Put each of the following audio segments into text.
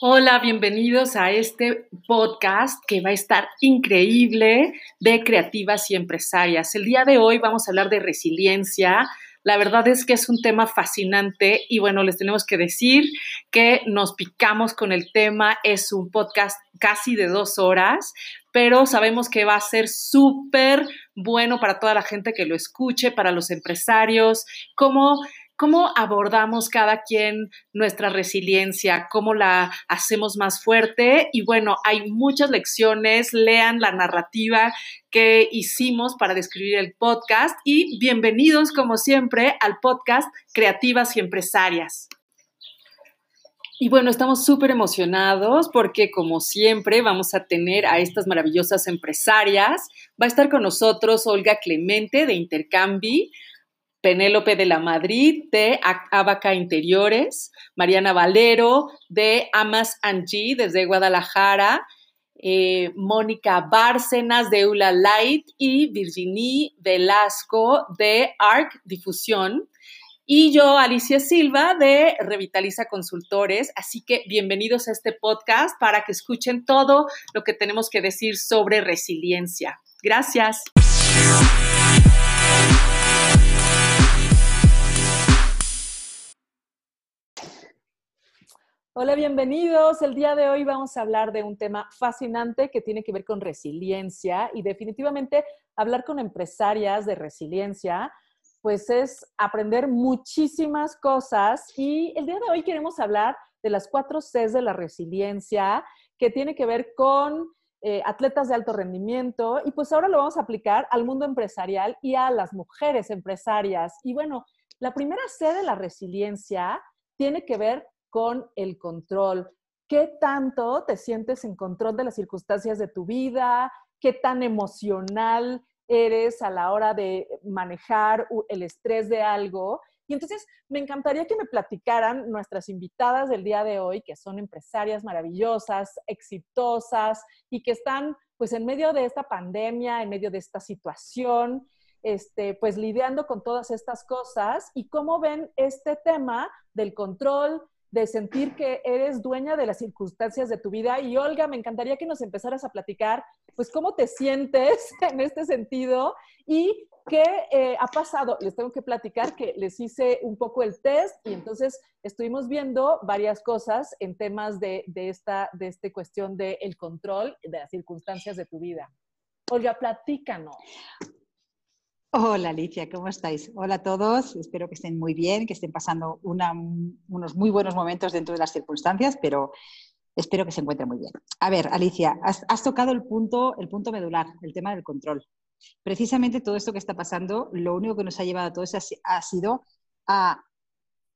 Hola, bienvenidos a este podcast que va a estar increíble de creativas y empresarias. El día de hoy vamos a hablar de resiliencia. La verdad es que es un tema fascinante y bueno, les tenemos que decir que nos picamos con el tema. Es un podcast casi de dos horas, pero sabemos que va a ser súper bueno para toda la gente que lo escuche, para los empresarios, cómo ¿Cómo abordamos cada quien nuestra resiliencia? ¿Cómo la hacemos más fuerte? Y bueno, hay muchas lecciones. Lean la narrativa que hicimos para describir el podcast y bienvenidos, como siempre, al podcast Creativas y Empresarias. Y bueno, estamos súper emocionados porque como siempre vamos a tener a estas maravillosas empresarias. Va a estar con nosotros Olga Clemente de Intercambi, Penélope de la Madrid de Abaca Interiores, Mariana Valero de Amas Angie desde Guadalajara, eh, Mónica Bárcenas de Eula Light y Virginie Velasco de ARC Difusión. Y yo, Alicia Silva, de Revitaliza Consultores. Así que bienvenidos a este podcast para que escuchen todo lo que tenemos que decir sobre resiliencia. Gracias. Hola, bienvenidos. El día de hoy vamos a hablar de un tema fascinante que tiene que ver con resiliencia y definitivamente hablar con empresarias de resiliencia, pues es aprender muchísimas cosas y el día de hoy queremos hablar de las cuatro Cs de la resiliencia que tiene que ver con eh, atletas de alto rendimiento y pues ahora lo vamos a aplicar al mundo empresarial y a las mujeres empresarias. Y bueno, la primera C de la resiliencia tiene que ver con el control. ¿Qué tanto te sientes en control de las circunstancias de tu vida? ¿Qué tan emocional eres a la hora de manejar el estrés de algo? Y entonces me encantaría que me platicaran nuestras invitadas del día de hoy, que son empresarias maravillosas, exitosas y que están pues en medio de esta pandemia, en medio de esta situación, este, pues lidiando con todas estas cosas y cómo ven este tema del control, de sentir que eres dueña de las circunstancias de tu vida. Y Olga, me encantaría que nos empezaras a platicar, pues, cómo te sientes en este sentido y qué eh, ha pasado. Les tengo que platicar que les hice un poco el test y entonces estuvimos viendo varias cosas en temas de, esta de este cuestión del control de las circunstancias de tu vida. Olga, platícanos. Hola Alicia, ¿cómo estáis? Hola a todos, espero que estén muy bien, que estén pasando unos muy buenos momentos dentro de las circunstancias, pero espero que se encuentren muy bien. A ver, Alicia, has, tocado el punto, el punto medular, el tema del control. Precisamente todo esto que está pasando, lo único que nos ha llevado a todo eso ha sido a,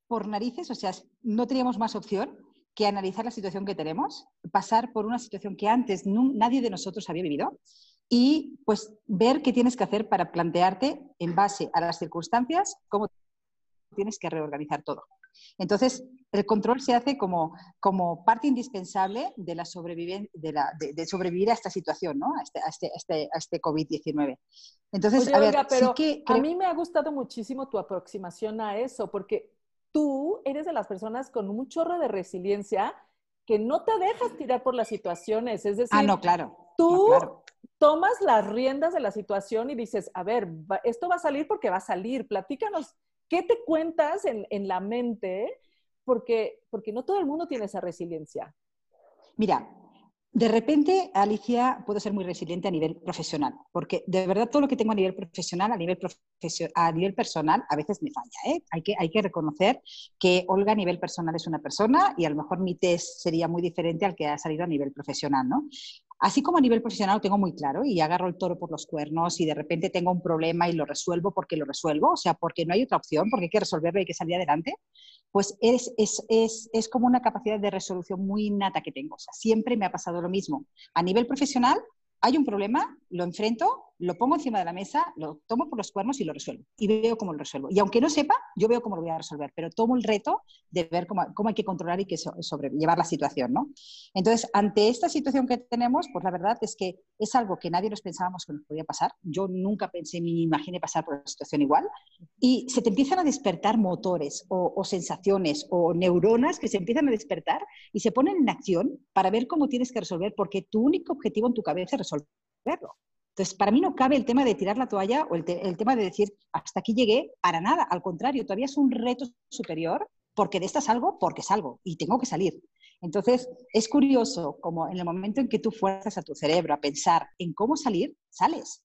por narices, o sea, no teníamos más opción que analizar la situación que tenemos, pasar por una situación que antes nadie de nosotros había vivido y pues ver qué tienes que hacer para plantearte en base a las circunstancias cómo tienes que reorganizar todo. Entonces, el control se hace como, como parte indispensable de, la de, de, sobrevivir a esta situación, ¿no? a este, a este, este, este COVID-19. Entonces, a ver, pero que, a mí me ha gustado muchísimo tu aproximación a eso, porque tú eres de las personas con un chorro de resiliencia que no te dejas tirar por las situaciones. Es decir, ah, no, claro. Tú tomas las riendas de la situación y dices, a ver, esto va a salir porque va a salir. Platícanos, ¿qué te cuentas en, la mente? Porque, porque no todo el mundo tiene esa resiliencia. Mira, de repente, Alicia, puedo ser muy resiliente a nivel profesional, porque de verdad todo lo que tengo a nivel profesional, a nivel, a nivel personal, a veces me falla. ¿eh? Hay, que, hay que reconocer que Olga a nivel personal es una persona y a lo mejor mi test sería muy diferente al que ha salido a nivel profesional. ¿no? Así como a nivel profesional lo tengo muy claro y agarro el toro por los cuernos y de repente tengo un problema y lo resuelvo porque lo resuelvo, o sea, porque no hay otra opción, porque hay que resolverlo y hay que salir adelante, pues es, es, es, es como una capacidad de resolución muy innata que tengo. O sea, siempre me ha pasado lo mismo. A nivel profesional, hay un problema, lo enfrento, lo pongo encima de la mesa, lo tomo por los cuernos y lo resuelvo. Y veo cómo lo resuelvo. Y aunque no sepa, yo veo cómo lo voy a resolver, pero tomo el reto de ver cómo, hay que controlar y que sobrellevar la situación, ¿no? Entonces, ante esta situación que tenemos, pues la verdad es que es algo que nadie nos pensábamos que nos podía pasar. Yo nunca pensé ni imaginé pasar por una situación igual. Y se te empiezan a despertar motores o, o sensaciones o neuronas que se empiezan a despertar y se ponen en acción para ver cómo tienes que resolver, porque tu único objetivo en tu cabeza es resolverlo. Entonces, para mí no cabe el tema de tirar la toalla o el, tema de decir, hasta aquí llegué, para nada. Al contrario, todavía es un reto superior porque de esta salgo, porque salgo y tengo que salir. Entonces, es curioso como en el momento en que tú fuerzas a tu cerebro a pensar en cómo salir, sales.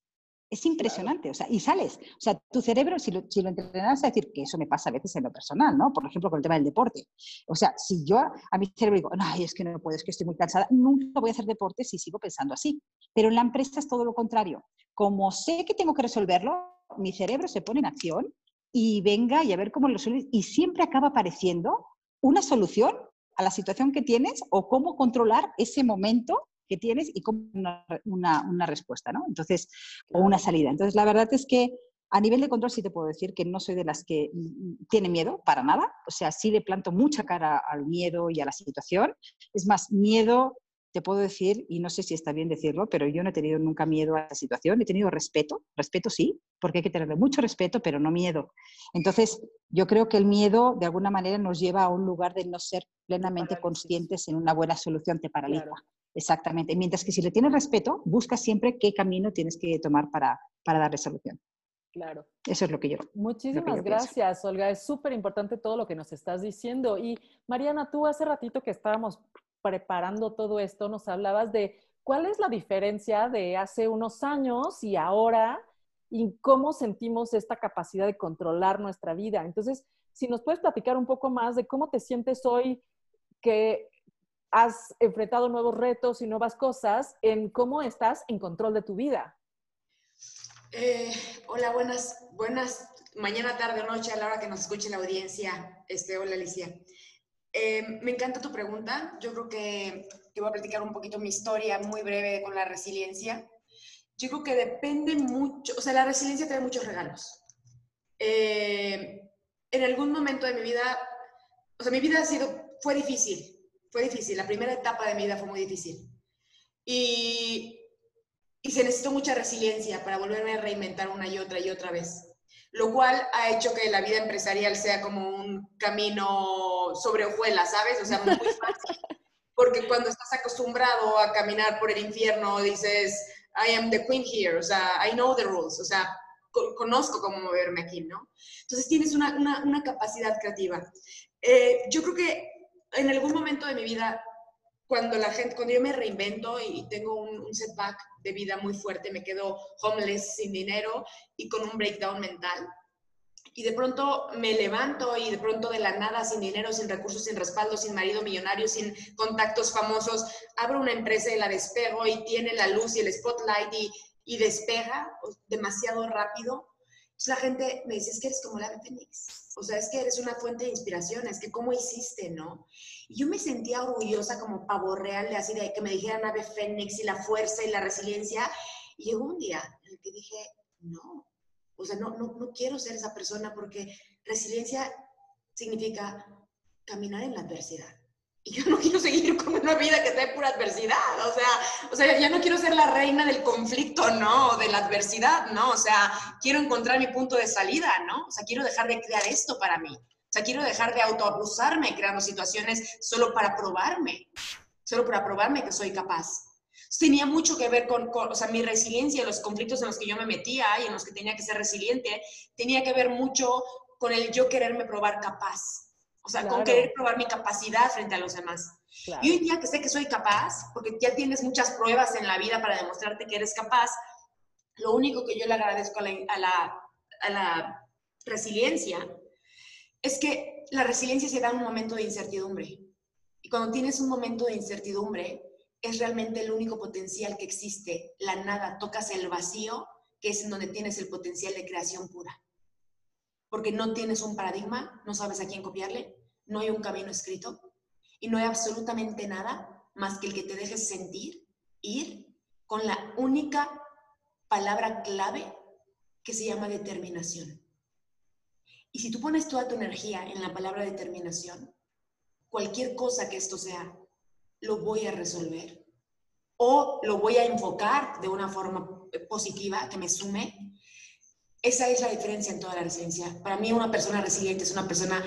Es impresionante, o sea, y sales. O sea, tu cerebro, si lo, si lo entrenas a decir, que eso me pasa a veces en lo personal, ¿no? Por ejemplo, con el tema del deporte. O sea, si yo a mi cerebro digo, ay, es que no puedo, es que estoy muy cansada, nunca voy a hacer deporte si sigo pensando así. Pero en la empresa es todo lo contrario. Como sé que tengo que resolverlo, mi cerebro se pone en acción y venga y a ver cómo lo resuelves. Y siempre acaba apareciendo una solución a la situación que tienes o cómo controlar ese momento que tienes y como una, una, respuesta, ¿no? Entonces, o una salida. Entonces, la verdad es que a nivel de control sí te puedo decir que no soy de las que tiene miedo para nada. O sea, sí le planto mucha cara al miedo y a la situación. Es más, miedo, te puedo decir, y no sé si está bien decirlo, pero yo no he tenido nunca miedo a la situación. He tenido respeto, respeto sí, porque hay que tenerle mucho respeto, pero no miedo. Entonces, yo creo que el miedo de alguna manera nos lleva a un lugar de no ser plenamente conscientes en una buena solución, te paraliza. Exactamente. Mientras que si le tienes respeto, busca siempre qué camino tienes que tomar para, para darle solución. Claro. Eso es lo que yo. Muchísimas gracias, Olga. Es súper importante todo lo que nos estás diciendo. Y Mariana, tú hace ratito que estábamos preparando todo esto, nos hablabas de cuál es la diferencia de hace unos años y ahora y cómo sentimos esta capacidad de controlar nuestra vida. Entonces, si nos puedes platicar un poco más de cómo te sientes hoy, que has enfrentado nuevos retos y nuevas cosas en cómo estás en control de tu vida. Eh, hola, buenas, buenas, mañana, tarde o noche, a la hora que nos escuche la audiencia. Este, hola, Alicia. Eh, me encanta tu pregunta. Yo creo que, te voy a platicar un poquito mi historia muy breve con la resiliencia. Yo creo que depende mucho, o sea, la resiliencia trae muchos regalos. Eh, en algún momento de mi vida, o sea, mi vida ha sido, fue difícil, fue difícil, la primera etapa de mi vida fue muy difícil. Y, y se necesitó mucha resiliencia para volverme a reinventar una y otra y otra vez. Lo cual ha hecho que la vida empresarial sea como un camino sobre hojuelas, ¿sabes? O sea, muy fácil. Porque cuando estás acostumbrado a caminar por el infierno, dices, I am the queen here, o sea, I know the rules, o sea, conozco cómo moverme aquí, ¿no? Entonces tienes una, una, una capacidad creativa. Eh, yo creo que en algún momento de mi vida, cuando la gente, cuando yo me reinvento y tengo un, setback de vida muy fuerte, me quedo homeless, sin dinero y con un breakdown mental. Y de pronto me levanto y de pronto de la nada, sin dinero, sin recursos, sin respaldo, sin marido millonario, sin contactos famosos, abro una empresa y la despego y tiene la luz y el spotlight y despega demasiado rápido. La gente me dice, es que eres como la Fénix o sea, es que eres una fuente de inspiración, es que cómo hiciste, ¿no? Y yo me sentía orgullosa como pavo real de así, de que me dijeran ave fénix y la fuerza y la resiliencia. Y llegó un día en el que dije, no, o sea, no, no, no quiero ser esa persona porque resiliencia significa caminar en la adversidad yo no quiero seguir con una vida que trae pura adversidad, o sea, o sea, ya no quiero ser la reina del conflicto, ¿no? De la adversidad, ¿no? O sea, quiero encontrar mi punto de salida, ¿no? O sea, quiero dejar de crear esto para mí. O sea, quiero dejar de autoabusarme creando situaciones solo para probarme, solo para probarme que soy capaz. Tenía mucho que ver con, con, o sea, mi resiliencia, los conflictos en los que yo me metía y en los que tenía que ser resiliente, tenía que ver mucho con el yo quererme probar capaz o sea, con querer probar mi capacidad frente a los demás. Y hoy día que sé que soy capaz, porque ya tienes muchas pruebas en la vida para demostrarte que eres capaz, lo único que yo le agradezco a la, a la, a la resiliencia es que la resiliencia se da en un momento de incertidumbre. Y cuando tienes un momento de incertidumbre, es realmente el único potencial que existe. La nada, tocas el vacío, que es en donde tienes el potencial de creación pura. Porque no tienes un paradigma, no sabes a quién copiarle, no hay un camino escrito y no hay absolutamente nada más que el que te dejes sentir, ir con la única palabra clave que se llama determinación. Y si tú pones toda tu energía en la palabra determinación, cualquier cosa que esto sea, lo voy a resolver o lo voy a enfocar de una forma positiva que me sume. Esa es la diferencia en toda la resiliencia. Para mí una persona resiliente es una persona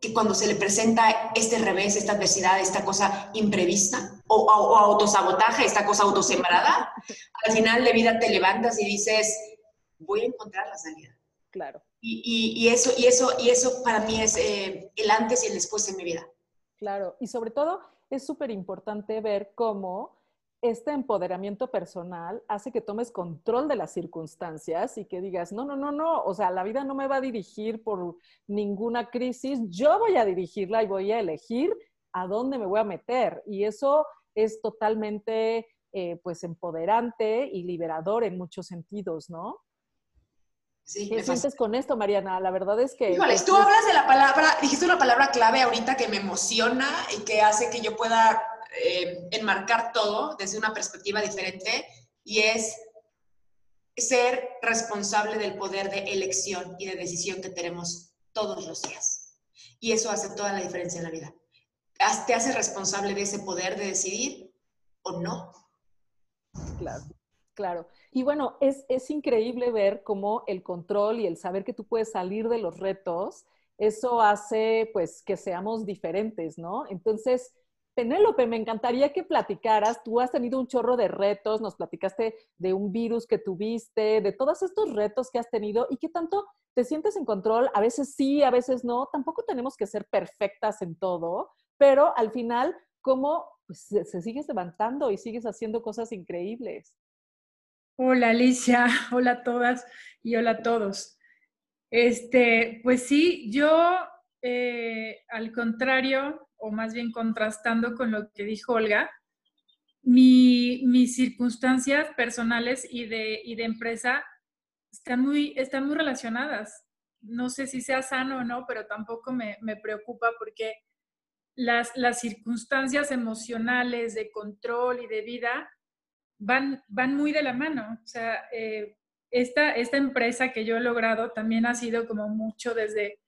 que cuando se le presenta este revés, esta adversidad, esta cosa imprevista o, o, autosabotaje, esta cosa autosembrada, al final de vida te levantas y dices, voy a encontrar la salida. Claro. Y, y, eso, y, eso, y eso para mí es eh, el antes y el después en mi vida. Claro, y sobre todo es súper importante ver cómo este empoderamiento personal hace que tomes control de las circunstancias y que digas, no, no, no, no, o sea, la vida no me va a dirigir por ninguna crisis, yo voy a dirigirla y voy a elegir a dónde me voy a meter. Y eso es totalmente, eh, pues, empoderante y liberador en muchos sentidos, ¿no? Sí, ¿Qué sientes con esto, Mariana? La verdad es que... Híjoles, tú hablas de la palabra, dijiste una palabra clave ahorita que me emociona y que hace que yo pueda eh, enmarcar todo desde una perspectiva diferente y es ser responsable del poder de elección y de decisión que tenemos todos los días. Y eso hace toda la diferencia en la vida. Te hace responsable de ese poder de decidir o no. Claro, claro. Y bueno, es, es increíble ver cómo el control y el saber que tú puedes salir de los retos, eso hace pues que seamos diferentes, ¿no? Entonces, Penélope, me encantaría que platicaras. Tú has tenido un chorro de retos, nos platicaste de un virus que tuviste, de todos estos retos que has tenido y qué tanto te sientes en control. A veces sí, a veces no. Tampoco tenemos que ser perfectas en todo, pero al final, ¿cómo pues, se, sigues levantando y sigues haciendo cosas increíbles? Hola Alicia, hola a todas y hola a todos. Este, pues sí, yo eh, al contrario, o más bien contrastando con lo que dijo Olga, mis circunstancias personales y de, de empresa están muy, están muy relacionadas. No sé si sea sano o no, pero tampoco me, preocupa porque las, las, circunstancias emocionales de control y de vida van, van muy de la mano. O sea, eh, esta, esta empresa que yo he logrado también ha sido como mucho desde,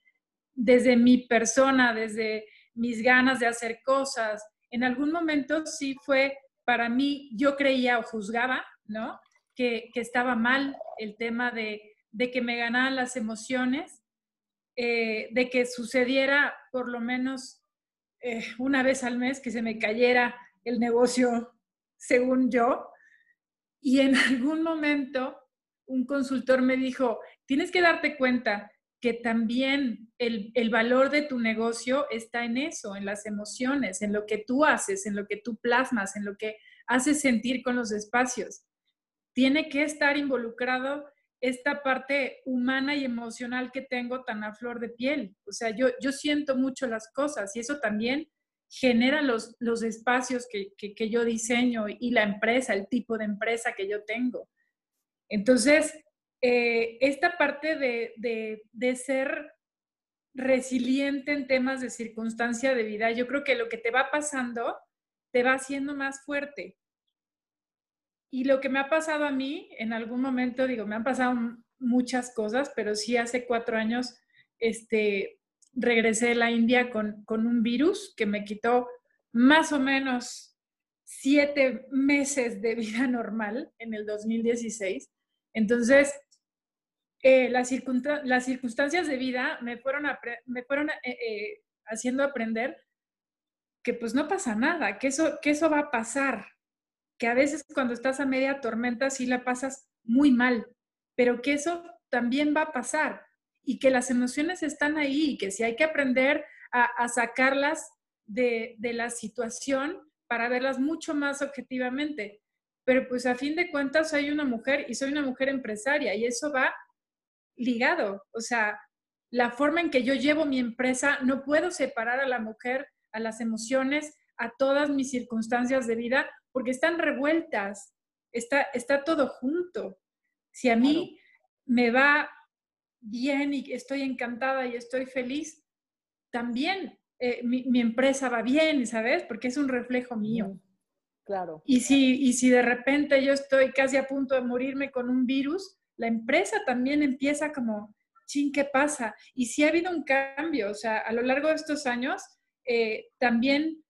desde mi persona, desde mis ganas de hacer cosas. En algún momento sí fue, para mí, yo creía o juzgaba, ¿no? Que, estaba mal el tema de, que me ganaran las emociones, eh, de que sucediera por lo menos eh, una vez al mes que se me cayera el negocio según yo. Y en algún momento un consultor me dijo, tienes que darte cuenta que también el, valor de tu negocio está en eso, en las emociones, en lo que tú haces, en lo que tú plasmas, en lo que haces sentir con los espacios. Tiene que estar involucrado esta parte humana y emocional que tengo tan a flor de piel. O sea, yo, yo siento mucho las cosas y eso también genera los, los espacios que, que yo diseño y la empresa, el tipo de empresa que yo tengo. Entonces, eh, esta parte de, ser resiliente en temas de circunstancia de vida, yo creo que lo que te va pasando te va haciendo más fuerte. Y lo que me ha pasado a mí, en algún momento, digo, me han pasado muchas cosas, pero sí hace cuatro años este, regresé de la India con, con un virus que me quitó más o menos siete meses de vida normal en el 2016. Entonces, eh, las, circunstancias de vida me fueron, me fueron eh, eh, haciendo aprender que pues no pasa nada, que eso, que eso va a pasar, que a veces cuando estás a media tormenta sí la pasas muy mal, pero que eso también va a pasar y que las emociones están ahí y que si hay que aprender a, sacarlas de, de la situación para verlas mucho más objetivamente. Pero pues a fin de cuentas soy una mujer y soy una mujer empresaria y eso va ligado. O sea, la forma en que yo llevo mi empresa, no puedo separar a la mujer, a las emociones, a todas mis circunstancias de vida, porque están revueltas, está, está todo junto. Si a mí me va bien y estoy encantada y estoy feliz, también eh, mi, empresa va bien, ¿sabes? Porque es un reflejo mío. Claro. Y si, y si de repente yo estoy casi a punto de morirme con un virus, la empresa también empieza como, chin, ¿qué pasa? Y si ha habido un cambio, o sea, a lo largo de estos años, eh, también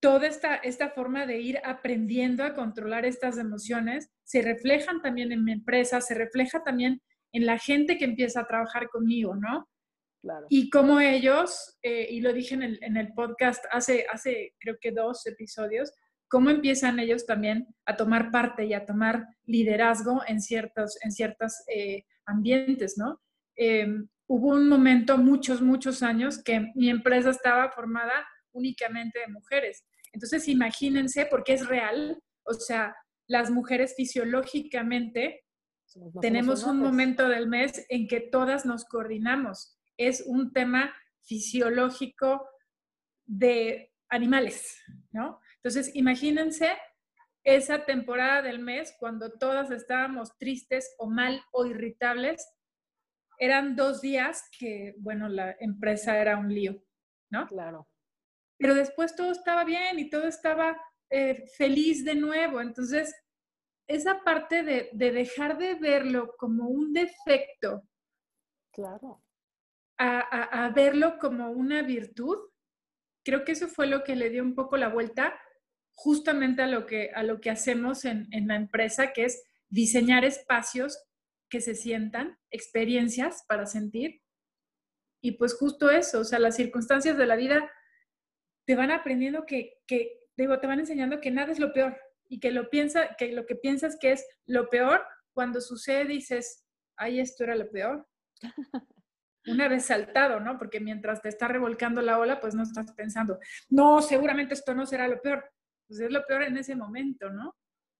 toda esta, esta forma de ir aprendiendo a controlar estas emociones se reflejan también en mi empresa, se refleja también en la gente que empieza a trabajar conmigo, ¿no? Claro. Y como ellos, eh, y lo dije en el, en el podcast hace, hace creo que dos episodios, cómo empiezan ellos también a tomar parte y a tomar liderazgo en ciertos, en ciertos eh, ambientes, ¿no? Em, hubo un momento, muchos, muchos años, que mi empresa estaba formada únicamente de mujeres. Entonces, imagínense, porque es real, o sea, las mujeres fisiológicamente tenemos un momento del mes en que todas nos coordinamos. Es un tema fisiológico de animales, ¿no? Entonces, imagínense esa temporada del mes cuando todas estábamos tristes o mal o irritables. Eran dos días que, bueno, la empresa era un lío, ¿no? Claro. Pero después todo estaba bien y todo estaba eh, feliz de nuevo. Entonces, esa parte de, dejar de verlo como un defecto. Claro. A, verlo como una virtud, creo que eso fue lo que le dio un poco la vuelta justamente a lo que, a lo que hacemos en, en la empresa, que es diseñar espacios que se sientan, experiencias para sentir. Y pues justo eso, o sea, las circunstancias de la vida te van aprendiendo que, que, digo, te van enseñando que nada es lo peor y que lo, piensa, que lo que piensas que es lo peor, cuando sucede dices, ay, esto era lo peor. Una vez saltado, ¿no? Porque mientras te está revolcando la ola, pues no estás pensando, no, seguramente esto no será lo peor. Pues es lo peor en ese momento, ¿no?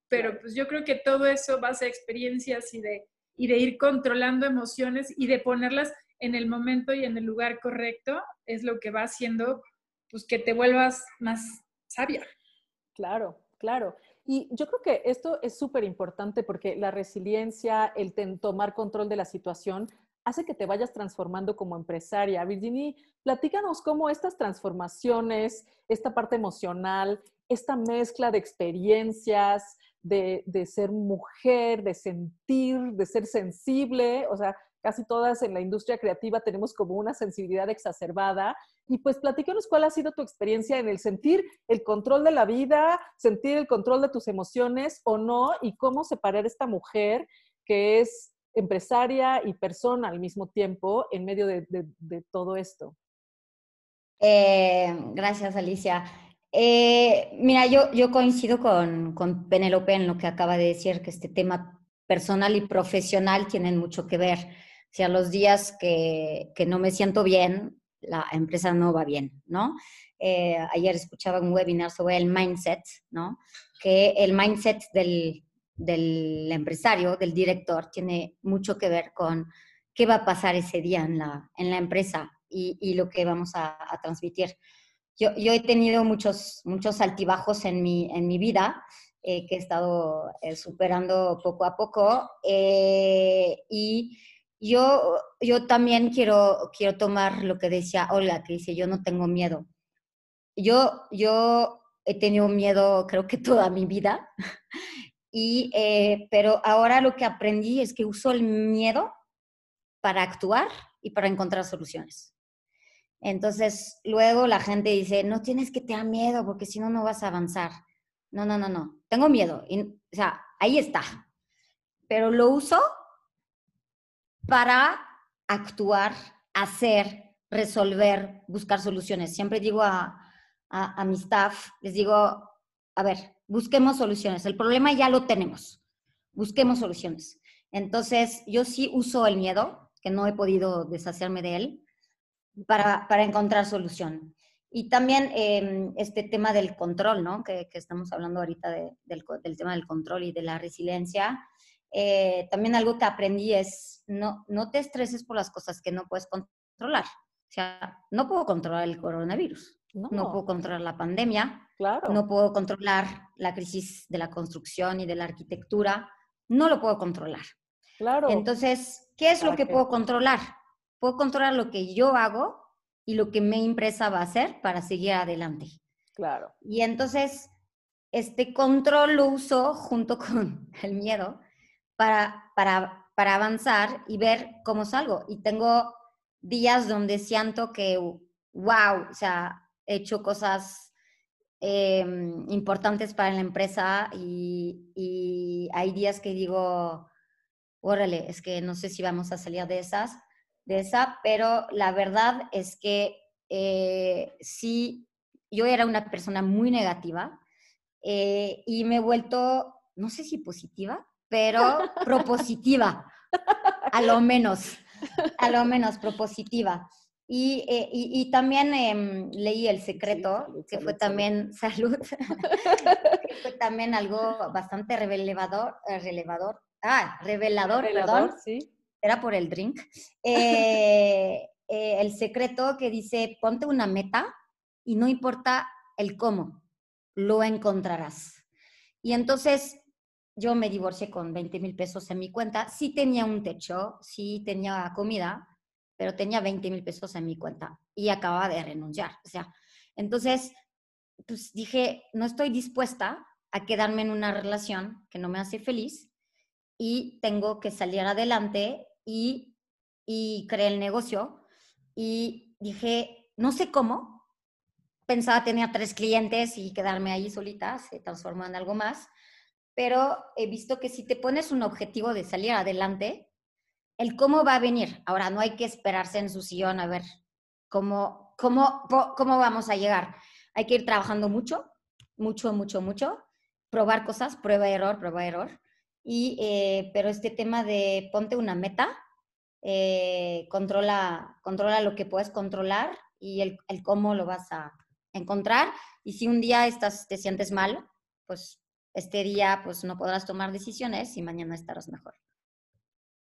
Pero pues yo creo que todo eso va a ser experiencias y de, y de ir controlando emociones y de ponerlas en el momento y en el lugar correcto es lo que va haciendo pues que te vuelvas más sabia. Claro, claro. Y yo creo que esto es súper importante porque la resiliencia, el tomar control de la situación, hace que te vayas transformando como empresaria. Virginie, platícanos cómo estas transformaciones, esta parte emocional, esta mezcla de experiencias, de, de, ser mujer, de sentir, de ser sensible, o sea, casi todas en la industria creativa tenemos como una sensibilidad exacerbada. Y pues platícanos cuál ha sido tu experiencia en el sentir el control de la vida, sentir el control de tus emociones o no, y cómo separar esta mujer que es empresaria y persona al mismo tiempo en medio de, todo esto. Eh, gracias, Alicia. Eh, mira, yo, yo coincido con, con Penélope en lo que acaba de decir, que este tema personal y profesional tienen mucho que ver. O sea, los días que, que no me siento bien, la empresa no va bien, ¿no? Eh, ayer escuchaba un webinar sobre el mindset, ¿no? Que el mindset del, del empresario, del director, tiene mucho que ver con qué va a pasar ese día en la, en la empresa y, y lo que vamos a, a transmitir. Yo, he tenido muchos, muchos altibajos en mi, en mi vida eh, que he estado eh, superando poco a poco y yo, yo también quiero, quiero tomar lo que decía Olga, que dice, yo no tengo miedo. Yo, yo he tenido miedo creo que toda mi vida, y, eh, pero ahora lo que aprendí es que uso el miedo para actuar y para encontrar soluciones. Entonces, luego la gente dice, no tienes que tener miedo porque si no, no vas a avanzar. No, no, no, no. Tengo miedo. Y, o sea, ahí está. Pero lo uso para actuar, hacer, resolver, buscar soluciones. Siempre digo a, a, mi staff, les digo, a ver, busquemos soluciones. El problema ya lo tenemos. Busquemos soluciones. Entonces, yo sí uso el miedo, que no he podido deshacerme de él, para, para encontrar solución. Y también em, este tema del control, ¿no? Que, que estamos hablando ahorita del, del, tema del control y de la resiliencia. Eh, también algo que aprendí es no, no te estreses por las cosas que no puedes controlar. O sea, no puedo controlar el coronavirus, no, puedo controlar la pandemia, claro. no puedo controlar la crisis de la construcción y de la arquitectura, no lo puedo controlar. Claro. Entonces, ¿qué es lo que puedo controlar? Puedo controlar lo que yo hago y lo que mi empresa va a hacer para seguir adelante. Claro. Y entonces, este control lo uso junto con el miedo para, para, para avanzar y ver cómo salgo. Y tengo días donde siento que, wow, o sea, he hecho cosas em, importantes para la empresa y, y, hay días que digo, órale, es que no sé si vamos a salir de esas, de esa, pero la verdad es que eh, sí, yo era una persona muy negativa eh, y me he vuelto, no sé si positiva, pero propositiva, a lo menos, a lo menos propositiva. Y, eh, y, también em, leí El Secreto, que fue también, salud, que fue también algo bastante revelador, relevador, ah, revelador, perdón. Sí. Era por el drink. el Secreto que dice, ponte una meta y no importa el cómo, lo encontrarás. Y entonces yo me divorcié con 20 mil pesos en mi cuenta. Sí tenía un techo, sí tenía comida, pero tenía 20 mil pesos en mi cuenta y acababa de renunciar. O sea, entonces, pues dije, no estoy dispuesta a quedarme en una relación que no me hace feliz y tengo que salir adelante y, creé el negocio. Y dije, no sé cómo, pensaba tenía tres clientes y quedarme ahí solita, se transformó en algo más, pero he visto que si te pones un objetivo de salir adelante, el cómo va a venir. Ahora, no hay que esperarse en su sillón a ver cómo, cómo, cómo vamos a llegar. Hay que ir trabajando mucho, mucho, mucho, mucho, probar cosas, prueba, error, prueba, error. Y, eh, pero este tema de ponte una meta, eh, controla, controla lo que puedes controlar y el, el cómo lo vas a, encontrar. Y si un día estás, te sientes mal, pues este día pues no podrás tomar decisiones y mañana estarás mejor.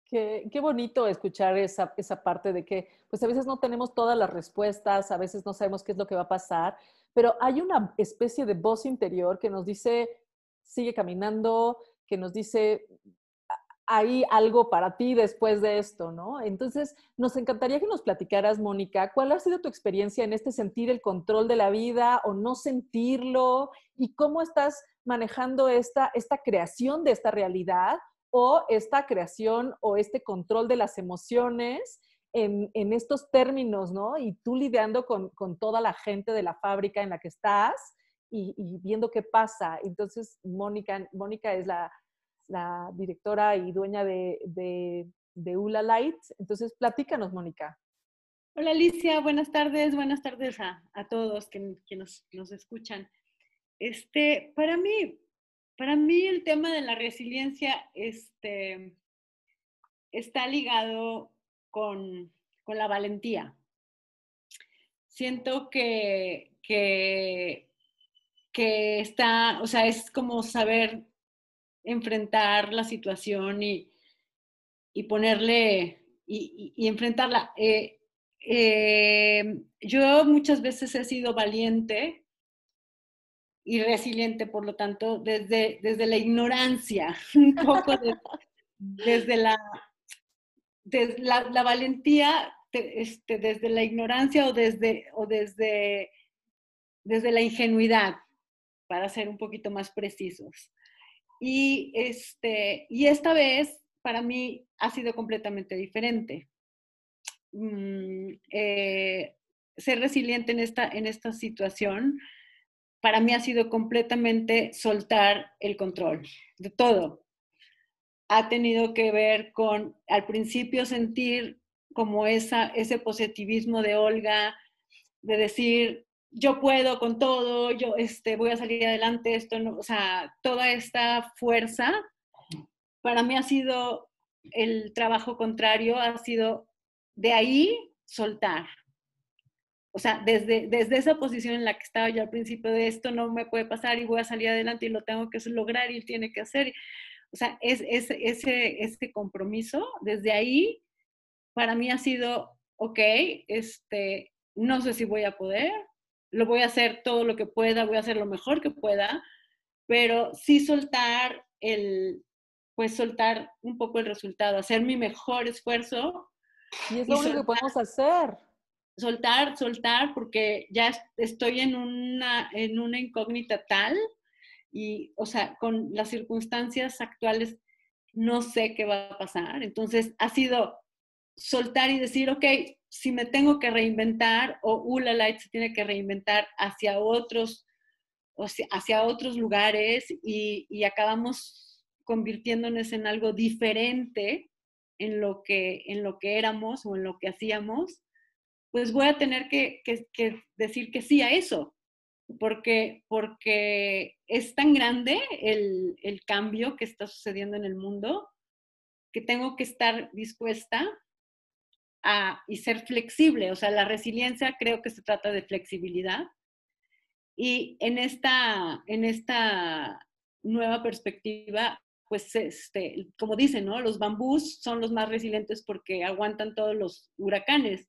Qué, qué, bonito escuchar esa, esa parte de que, pues a veces no tenemos todas las respuestas, a veces no sabemos qué es lo que va a pasar, pero hay una especie de voz interior que nos dice, sigue caminando, que nos dice, hay algo para ti después de esto, ¿no? Entonces, nos encantaría que nos platicaras, Mónica, cuál ha sido tu experiencia en este sentir el control de la vida o no sentirlo y cómo estás manejando esta, esta creación de esta realidad o esta creación o este control de las emociones en, estos términos, ¿no? Y tú lidiando con, toda la gente de la fábrica en la que estás y, viendo qué pasa. Entonces, Mónica, Mónica es la directora y dueña de, de, Ula Light. Entonces, platícanos, Mónica. Hola Alicia, buenas tardes, buenas tardes a, todos que, nos, escuchan. Este, para mí, para mí el tema de la resiliencia este, está ligado con, la valentía. Siento que, que, que está, o sea, es como saber enfrentar la situación y, ponerle y, enfrentarla. Eh, eh, yo muchas veces he sido valiente y resiliente, por lo tanto, desde, desde la ignorancia, un poco desde la, la, valentía, este, desde la ignorancia o desde, o desde, desde la ingenuidad, para ser un poquito más precisos. Y, este, y esta vez para mí ha sido completamente diferente. Mm, eh, ser resiliente en esta, en esta situación para mí ha sido completamente soltar el control de todo. Ha tenido que ver con al principio sentir como esa, ese positivismo de Olga, de decir, yo puedo con todo, yo este, voy a salir adelante, esto no, o sea, toda esta fuerza, para mí ha sido el trabajo contrario, ha sido de ahí soltar. O sea, desde, desde esa posición en la que estaba yo al principio de esto no me puede pasar y voy a salir adelante y lo tengo que lograr y tiene que hacer. O sea, es, es, ese, ese compromiso, desde ahí, para mí ha sido, ok, este, no sé si voy a poder, lo voy a hacer todo lo que pueda, voy a hacer lo mejor que pueda, pero sí soltar el, pues soltar un poco el resultado, hacer mi mejor esfuerzo. Y es lo único que podemos hacer. Soltar, soltar, porque ya estoy en una, en una incógnita tal y, o sea, con las circunstancias actuales no sé qué va a pasar. Entonces, ha sido soltar y decir, ok, si me tengo que reinventar o Ula Light se tiene que reinventar hacia otros, hacia otros lugares y, acabamos convirtiéndonos en algo diferente en lo, que, en lo que éramos o en lo que hacíamos, pues voy a tener que, decir que sí a eso porque, porque es tan grande el, cambio que está sucediendo en el mundo que tengo que estar dispuesta a, y ser flexible. O sea, la resiliencia creo que se trata de flexibilidad. Y en esta, en esta nueva perspectiva, pues, este, como dicen, ¿no? Los bambús son los más resilientes porque aguantan todos los huracanes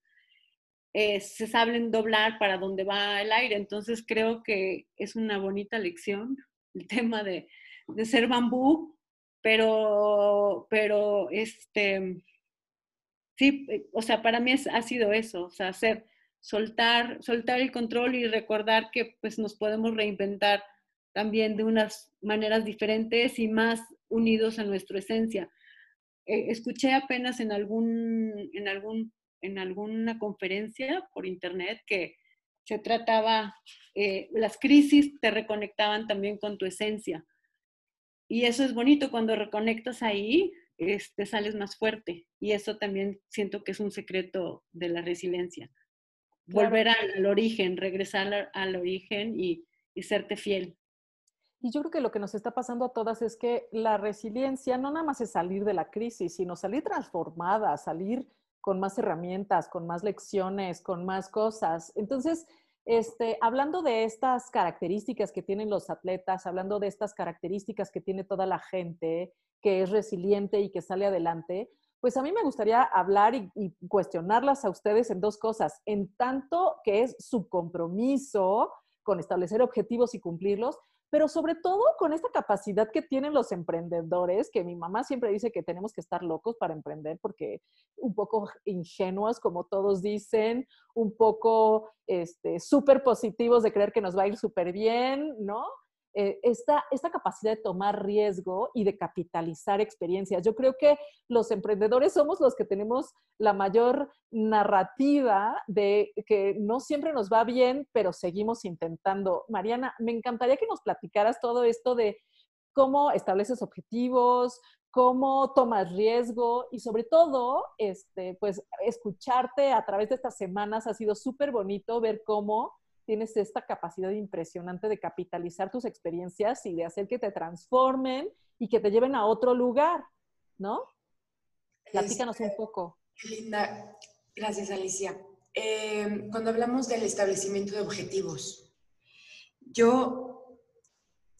eh, se saben doblar para donde va el aire. Entonces creo que es una bonita lección el tema de, de ser bambú, pero, pero este, sí, eh, o sea, para mí es, ha sido eso, o sea, hacer, soltar, soltar el control y recordar que pues nos podemos reinventar también de unas maneras diferentes y más unidos a nuestra esencia. Eh, escuché apenas en algún, en algún en alguna conferencia por internet que se trataba, eh, las crisis te reconectaban también con tu esencia. Y eso es bonito, cuando reconectas ahí, este, sales más fuerte. Y eso también siento que es un secreto de la resiliencia. Volver al, origen, regresar al, origen y, y serte fiel. Y yo creo que lo que nos está pasando a todas es que la resiliencia no nada más es salir de la crisis, sino salir transformada, salir con más herramientas, con más lecciones, con más cosas. Entonces, este, hablando de estas características que tienen los atletas, hablando de estas características que tiene toda la gente que es resiliente y que sale adelante, pues a mí me gustaría hablar y, y, cuestionarlas a ustedes en dos cosas. En tanto que es su compromiso con establecer objetivos y cumplirlos, pero sobre todo con esta capacidad que tienen los emprendedores, que mi mamá siempre dice que tenemos que estar locos para emprender porque un poco ingenuos, como todos dicen, un poco este, súper positivos de creer que nos va a ir súper bien, ¿no? Eh, esta, esta capacidad de tomar riesgo y de capitalizar experiencias. Yo creo que los emprendedores somos los que tenemos la mayor narrativa de que no siempre nos va bien, pero seguimos intentando. Mariana, me encantaría que nos platicaras todo esto de cómo estableces objetivos, cómo tomas riesgo y sobre todo, este, pues escucharte a través de estas semanas ha sido súper bonito ver cómo tienes esta capacidad impresionante de capitalizar tus experiencias y de hacer que te transformen y que te lleven a otro lugar, ¿no? Platícanos un poco. Qué linda. Gracias, Alicia. Em, cuando hablamos del establecimiento de objetivos, yo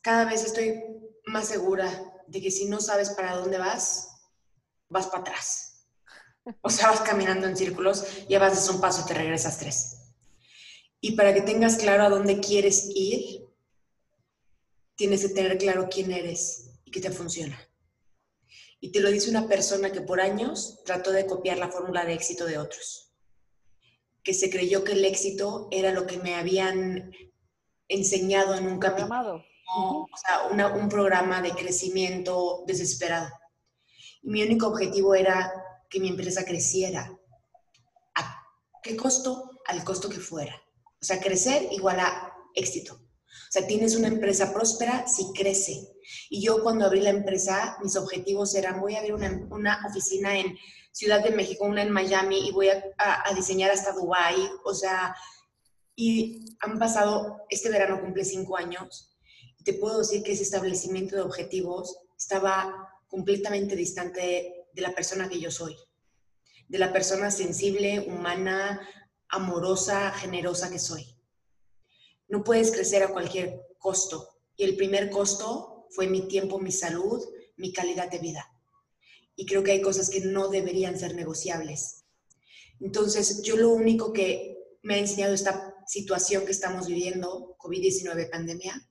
cada vez estoy más segura de que si no sabes para dónde vas, vas para atrás. O sea, vas caminando en círculos y avanzas un paso y te regresas tres. Y para que tengas claro a dónde quieres ir, tienes que tener claro quién eres y qué te funciona. Y te lo dice una persona que por años trató de copiar la fórmula de éxito de otros, que se creyó que el éxito era lo que me habían enseñado en un capítulo, o sea, un programa de crecimiento desesperado. Y mi único objetivo era que mi empresa creciera. ¿A qué costo? Al costo que fuera. O sea, crecer igual a éxito. O sea, tienes una empresa próspera si crece. Y yo cuando abrí la empresa, mis objetivos eran, voy a abrir una, oficina en Ciudad de México, una en Miami y voy a, a, diseñar hasta Dubai. O sea, y han pasado, este verano cumple cinco años. Y te puedo decir que ese establecimiento de objetivos estaba completamente distante de la persona que yo soy. De la persona sensible, humana, amorosa, generosa que soy. No puedes crecer a cualquier costo. Y el primer costo fue mi tiempo, mi salud, mi calidad de vida. Y creo que hay cosas que no deberían ser negociables. Entonces, yo lo único que me ha enseñado esta situación que estamos viviendo, COVID-19 pandemia,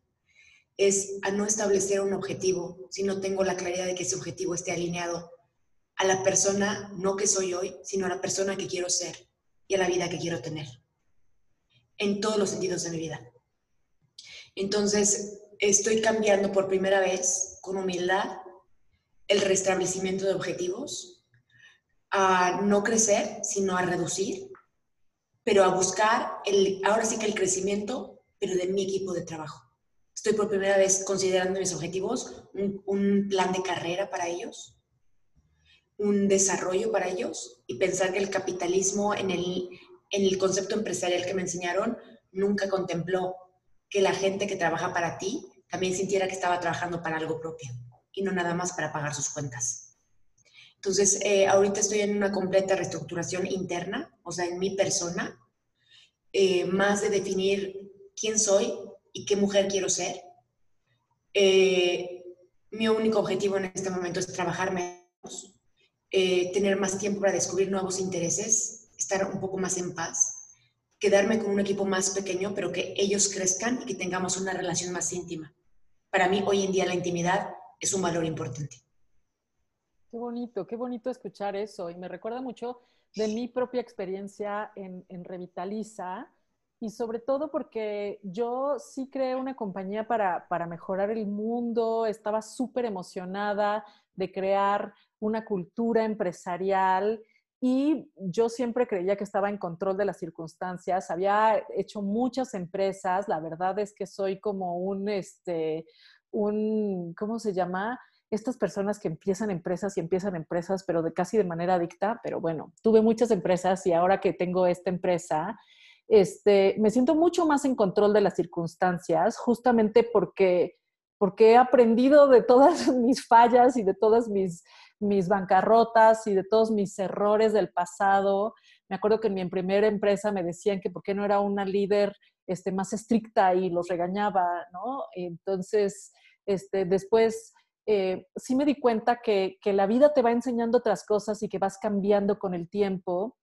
es a no establecer un objetivo si no tengo la claridad de que ese objetivo esté alineado a la persona, no que soy hoy, sino a la persona que quiero ser y a la vida que quiero tener, en todos los sentidos de mi vida. Entonces, estoy cambiando por primera vez con humildad el restablecimiento de objetivos, a no crecer, sino a reducir, pero a buscar el, ahora sí que el crecimiento, pero de mi equipo de trabajo. Estoy por primera vez considerando mis objetivos, un, un plan de carrera para ellos, un desarrollo para ellos y pensar que el capitalismo en el, en el concepto empresarial que me enseñaron nunca contempló que la gente que trabaja para ti también sintiera que estaba trabajando para algo propio y no nada más para pagar sus cuentas. Entonces, eh, ahorita estoy en una completa reestructuración interna, o sea, en mi persona, eh, más de definir quién soy y qué mujer quiero ser. Eh, mi único objetivo en este momento es trabajar menos, tener más tiempo para descubrir nuevos intereses, estar un poco más en paz quedarme con un equipo más pequeño, pero que ellos crezcan y que tengamos una relación más íntima. Para mí, hoy en día, la intimidad es un valor importante. Qué bonito, qué bonito escuchar eso. Y me recuerda mucho de mi propia experiencia en, en Revitaliza y sobre todo porque yo sí creé una compañía para, para mejorar el mundo, estaba súper emocionada de crear una cultura empresarial y yo siempre creía que estaba en control de las circunstancias. Había hecho muchas empresas. La verdad es que soy como un, este, un, ¿cómo se llama? Estas personas que empiezan empresas y empiezan empresas, pero de casi de manera adicta. Pero bueno, tuve muchas empresas y ahora que tengo esta empresa, este, me siento mucho más en control de las circunstancias, justamente porque, porque he aprendido de todas mis fallas y de todas mis mis bancarrotas y de todos mis errores del pasado. Me acuerdo que en mi primera empresa me decían que por qué no era una líder este, más estricta y los regañaba, ¿no? Entonces, este, después eh, sí me di cuenta que, que la vida te va enseñando otras cosas y que vas cambiando con el tiempo.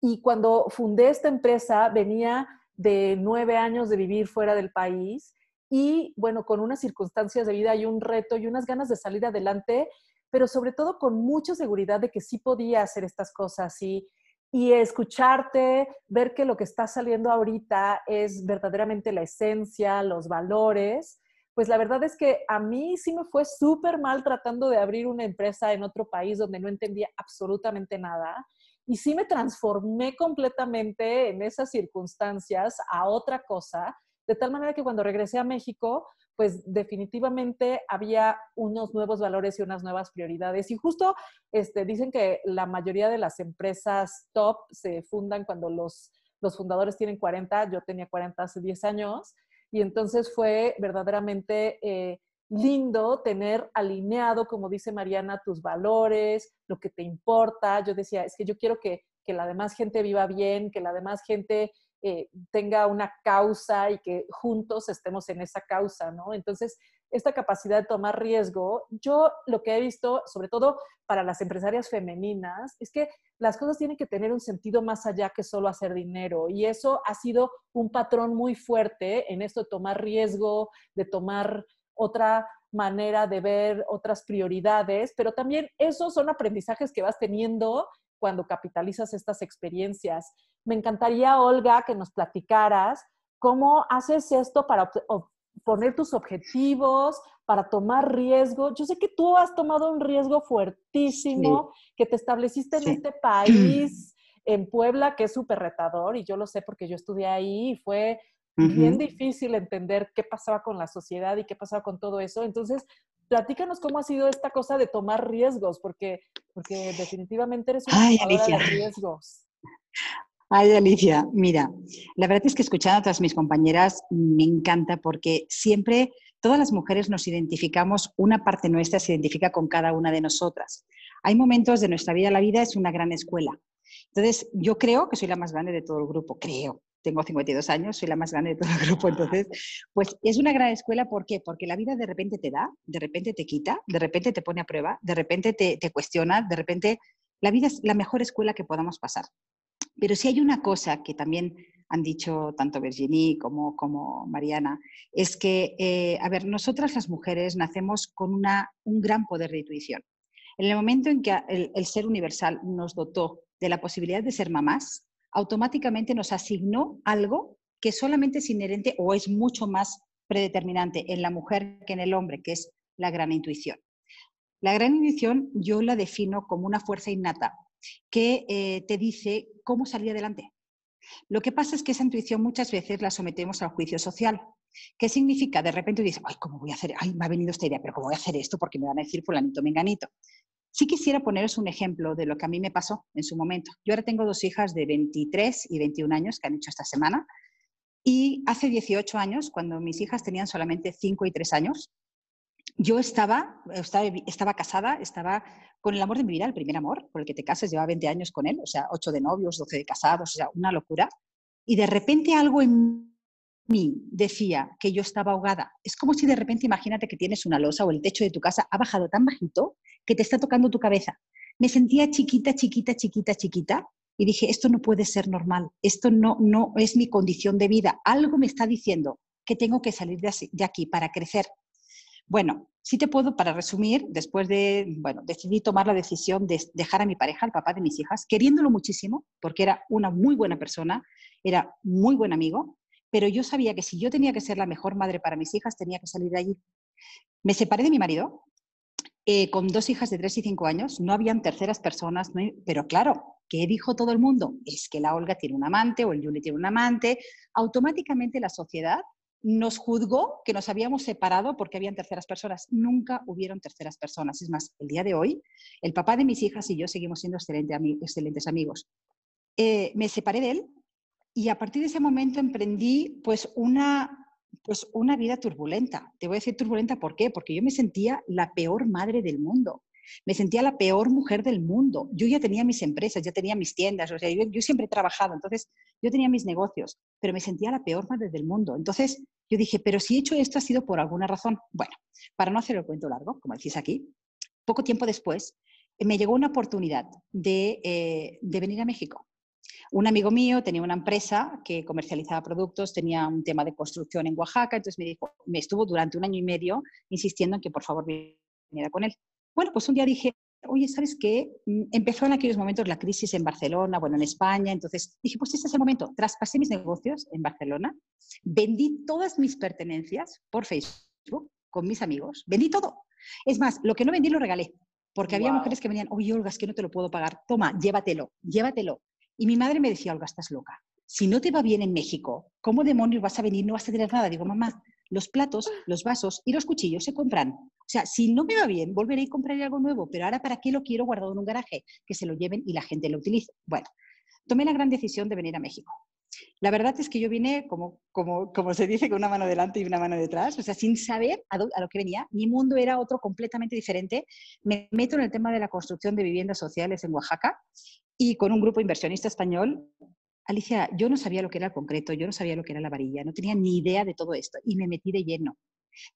Y cuando fundé esta empresa, venía de nueve años de vivir fuera del país y bueno, con unas circunstancias de vida y un reto y unas ganas de salir adelante pero sobre todo con mucha seguridad de que sí podía hacer estas cosas y, y escucharte, ver que lo que está saliendo ahorita es verdaderamente la esencia, los valores, pues la verdad es que a mí sí me fue súper mal tratando de abrir una empresa en otro país donde no entendía absolutamente nada. Y sí me transformé completamente en esas circunstancias a otra cosa, de tal manera que cuando regresé a México, pues definitivamente había unos nuevos valores y unas nuevas prioridades. Y justo este, dicen que la mayoría de las empresas top se fundan cuando los, los fundadores tienen 40, yo tenía 40 hace 10 años, y entonces fue verdaderamente eh, lindo tener alineado, como dice Mariana, tus valores, lo que te importa. Yo decía, es que yo quiero que, que la demás gente viva bien, que la demás gente eh, tenga una causa y que juntos estemos en esa causa, ¿no? Entonces, esta capacidad de tomar riesgo, yo lo que he visto, sobre todo para las empresarias femeninas, es que las cosas tienen que tener un sentido más allá que solo hacer dinero. Y eso ha sido un patrón muy fuerte en esto de tomar riesgo, de tomar otra manera de ver otras prioridades, pero también esos son aprendizajes que vas teniendo cuando capitalizas estas experiencias. Me encantaría, Olga, que nos platicaras cómo haces esto para poner tus objetivos, para tomar riesgo. Yo sé que tú has tomado un riesgo fuertísimo, que te estableciste en este país, en Puebla, que es súper retador, y yo lo sé porque yo estudié ahí y fue bien difícil entender qué pasaba con la sociedad y qué pasaba con todo eso. Entonces, platícanos cómo ha sido esta cosa de tomar riesgos, porque, porque definitivamente eres una Ay, de riesgos. Ay, Alicia, mira, la verdad es que escuchando a todas mis compañeras me encanta porque siempre todas las mujeres nos identificamos, una parte nuestra se identifica con cada una de nosotras. Hay momentos de nuestra vida, la vida es una gran escuela. Entonces, yo creo que soy la más grande de todo el grupo, creo, tengo 52 años, soy la más grande de todo el grupo, entonces, pues es una gran escuela, ¿por qué? Porque la vida de repente te da, de repente te quita, de repente te pone a prueba, de repente te, te cuestiona, de repente la vida es la mejor escuela que podamos pasar. Pero si hay una cosa que también han dicho tanto Virginie como, como Mariana, es que, eh, a ver, nosotras las mujeres nacemos con una, un gran poder de intuición. En el momento en que el, el ser universal nos dotó de la posibilidad de ser mamás, automáticamente nos asignó algo que solamente es inherente o es mucho más predeterminante en la mujer que en el hombre, que es la gran intuición. La gran intuición yo la defino como una fuerza innata que eh, te dice cómo salir adelante. Lo que pasa es que esa intuición muchas veces la sometemos al juicio social. ¿Qué significa? De repente dices, ay, ¿cómo voy a hacer? Ay, me ha venido esta idea, pero ¿cómo voy a hacer esto? Porque me van a decir fulanito, menganito. Sí quisiera poneros un ejemplo de lo que a mí me pasó en su momento. Yo ahora tengo dos hijas de 23 y 21 años que han hecho esta semana. Y hace 18 años, cuando mis hijas tenían solamente 5 y 3 años, yo estaba, estaba, casada, estaba con el amor de mi vida, el primer amor, por el que te casas, llevaba 20 años con él, o sea, 8 de novios, 12 de casados, o sea, una locura. Y de repente algo en mí decía que yo estaba ahogada. Es como si de repente, imagínate que tienes una losa o el techo de tu casa ha bajado tan bajito que te está tocando tu cabeza. Me sentía chiquita, chiquita, chiquita, chiquita y dije, esto no puede ser normal, esto no, no es mi condición de vida. Algo me está diciendo que tengo que salir de aquí para crecer. Bueno, sí te puedo, para resumir, después de, bueno, decidí tomar la decisión de dejar a mi pareja, al papá de mis hijas, queriéndolo muchísimo, porque era una muy buena persona, era muy buen amigo, pero yo sabía que si yo tenía que ser la mejor madre para mis hijas, tenía que salir de allí. Me separé de mi marido, eh, con dos hijas de 3 y 5 años, no habían terceras personas, pero claro, ¿qué dijo todo el mundo? Es que la Olga tiene un amante o el Juli tiene un amante. Automáticamente la sociedad nos juzgó que nos habíamos separado porque habían terceras personas. Nunca hubieron terceras personas. Es más, el día de hoy, el papá de mis hijas y yo seguimos siendo excelentes amigos. Eh, me separé de él y a partir de ese momento emprendí pues una, pues una vida turbulenta. Te voy a decir turbulenta, ¿por qué? Porque yo me sentía la peor madre del mundo. Me sentía la peor mujer del mundo. Yo ya tenía mis empresas, ya tenía mis tiendas, o sea, yo, siempre he trabajado, entonces yo tenía mis negocios, pero me sentía la peor madre del mundo. Entonces yo dije, pero si he hecho esto ha sido por alguna razón. Bueno, para no hacer el cuento largo, como decís aquí, poco tiempo después me llegó una oportunidad de, eh, de venir a México. Un amigo mío tenía una empresa que comercializaba productos, tenía un tema de construcción en Oaxaca, entonces me dijo, me estuvo durante un año y medio insistiendo en que por favor viniera con él. Bueno, pues un día dije, oye, ¿sabes qué? Mm, empezó en aquellos momentos la crisis en Barcelona, bueno, en España, entonces dije, pues este es el momento. Traspasé mis negocios en Barcelona, vendí todas mis pertenencias por Facebook con mis amigos, vendí todo. Es más, lo que no vendí lo regalé, porque había mujeres que venían, oye, Olga, es que no te lo puedo pagar, toma, llévatelo, llévatelo. Y mi madre me decía, Olga, estás loca. Si no te va bien en México, ¿cómo demonios vas a venir? No vas a tener nada. Digo, mamá, los platos, los vasos y los cuchillos se compran. O sea, si no me va bien, volveré y compraré algo nuevo, pero ahora ¿para qué lo quiero guardado en un garaje? Que se lo lleven y la gente lo utilice. Bueno, tomé la gran decisión de venir a México. La verdad es que yo vine, como, como, como se dice, con una mano delante y una mano detrás, o sea, sin saber a, a, lo que venía. Mi mundo era otro completamente diferente. Me meto en el tema de la construcción de viviendas sociales en Oaxaca y con un grupo inversionista español Alicia, yo no sabía lo que era el concreto, yo no sabía lo que era la varilla, no tenía ni idea de todo esto y me metí de lleno.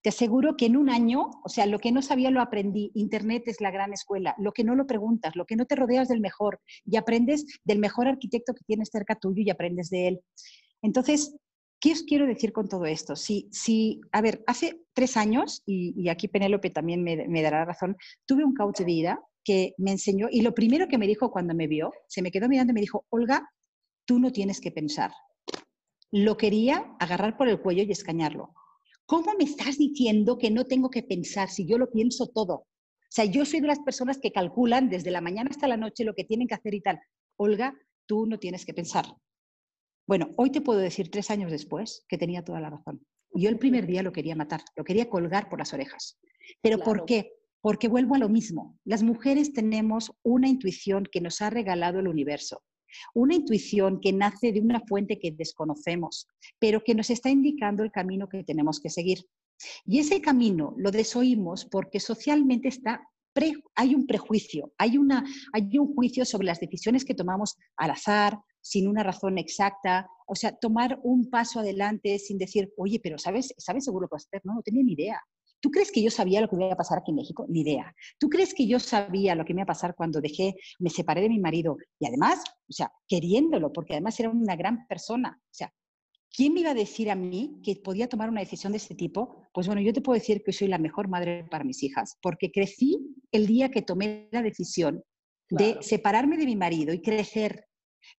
Te aseguro que en un año, o sea, lo que no sabía lo aprendí. Internet es la gran escuela. Lo que no lo preguntas, lo que no te rodeas del mejor y aprendes del mejor arquitecto que tienes cerca tuyo y aprendes de él. Entonces, ¿qué os quiero decir con todo esto? Si, si a ver, hace tres años, y, aquí Penélope también me, me dará razón, tuve un coach de vida que me enseñó, y lo primero que me dijo cuando me vio, se me quedó mirando y me dijo, Olga, tú no tienes que pensar. Lo quería agarrar por el cuello y escañarlo. ¿Cómo me estás diciendo que no tengo que pensar si yo lo pienso todo? O sea, yo soy de las personas que calculan desde la mañana hasta la noche lo que tienen que hacer y tal. Olga, tú no tienes que pensar. Bueno, hoy te puedo decir tres años después que tenía toda la razón. Yo el primer día lo quería matar, lo quería colgar por las orejas. ¿Pero por qué? Porque vuelvo a lo mismo. Las mujeres tenemos una intuición que nos ha regalado el universo. Una intuición que nace de una fuente que desconocemos, pero que nos está indicando el camino que tenemos que seguir. Y ese camino lo desoímos porque socialmente está hay un prejuicio, hay, una, hay un juicio sobre las decisiones que tomamos al azar, sin una razón exacta, o sea, tomar un paso adelante sin decir, oye, pero ¿sabes, ¿sabes seguro que vas a hacer? No, no tenía ni idea. ¿Tú crees que yo sabía lo que iba a pasar aquí en México? Ni idea. ¿Tú crees que yo sabía lo que me iba a pasar cuando dejé, me separé de mi marido? Y además, o sea, queriéndolo, porque además era una gran persona. O sea, ¿quién me iba a decir a mí que podía tomar una decisión de este tipo? Pues bueno, yo te puedo decir que soy la mejor madre para mis hijas, porque crecí el día que tomé la decisión de separarme de mi marido y crecer.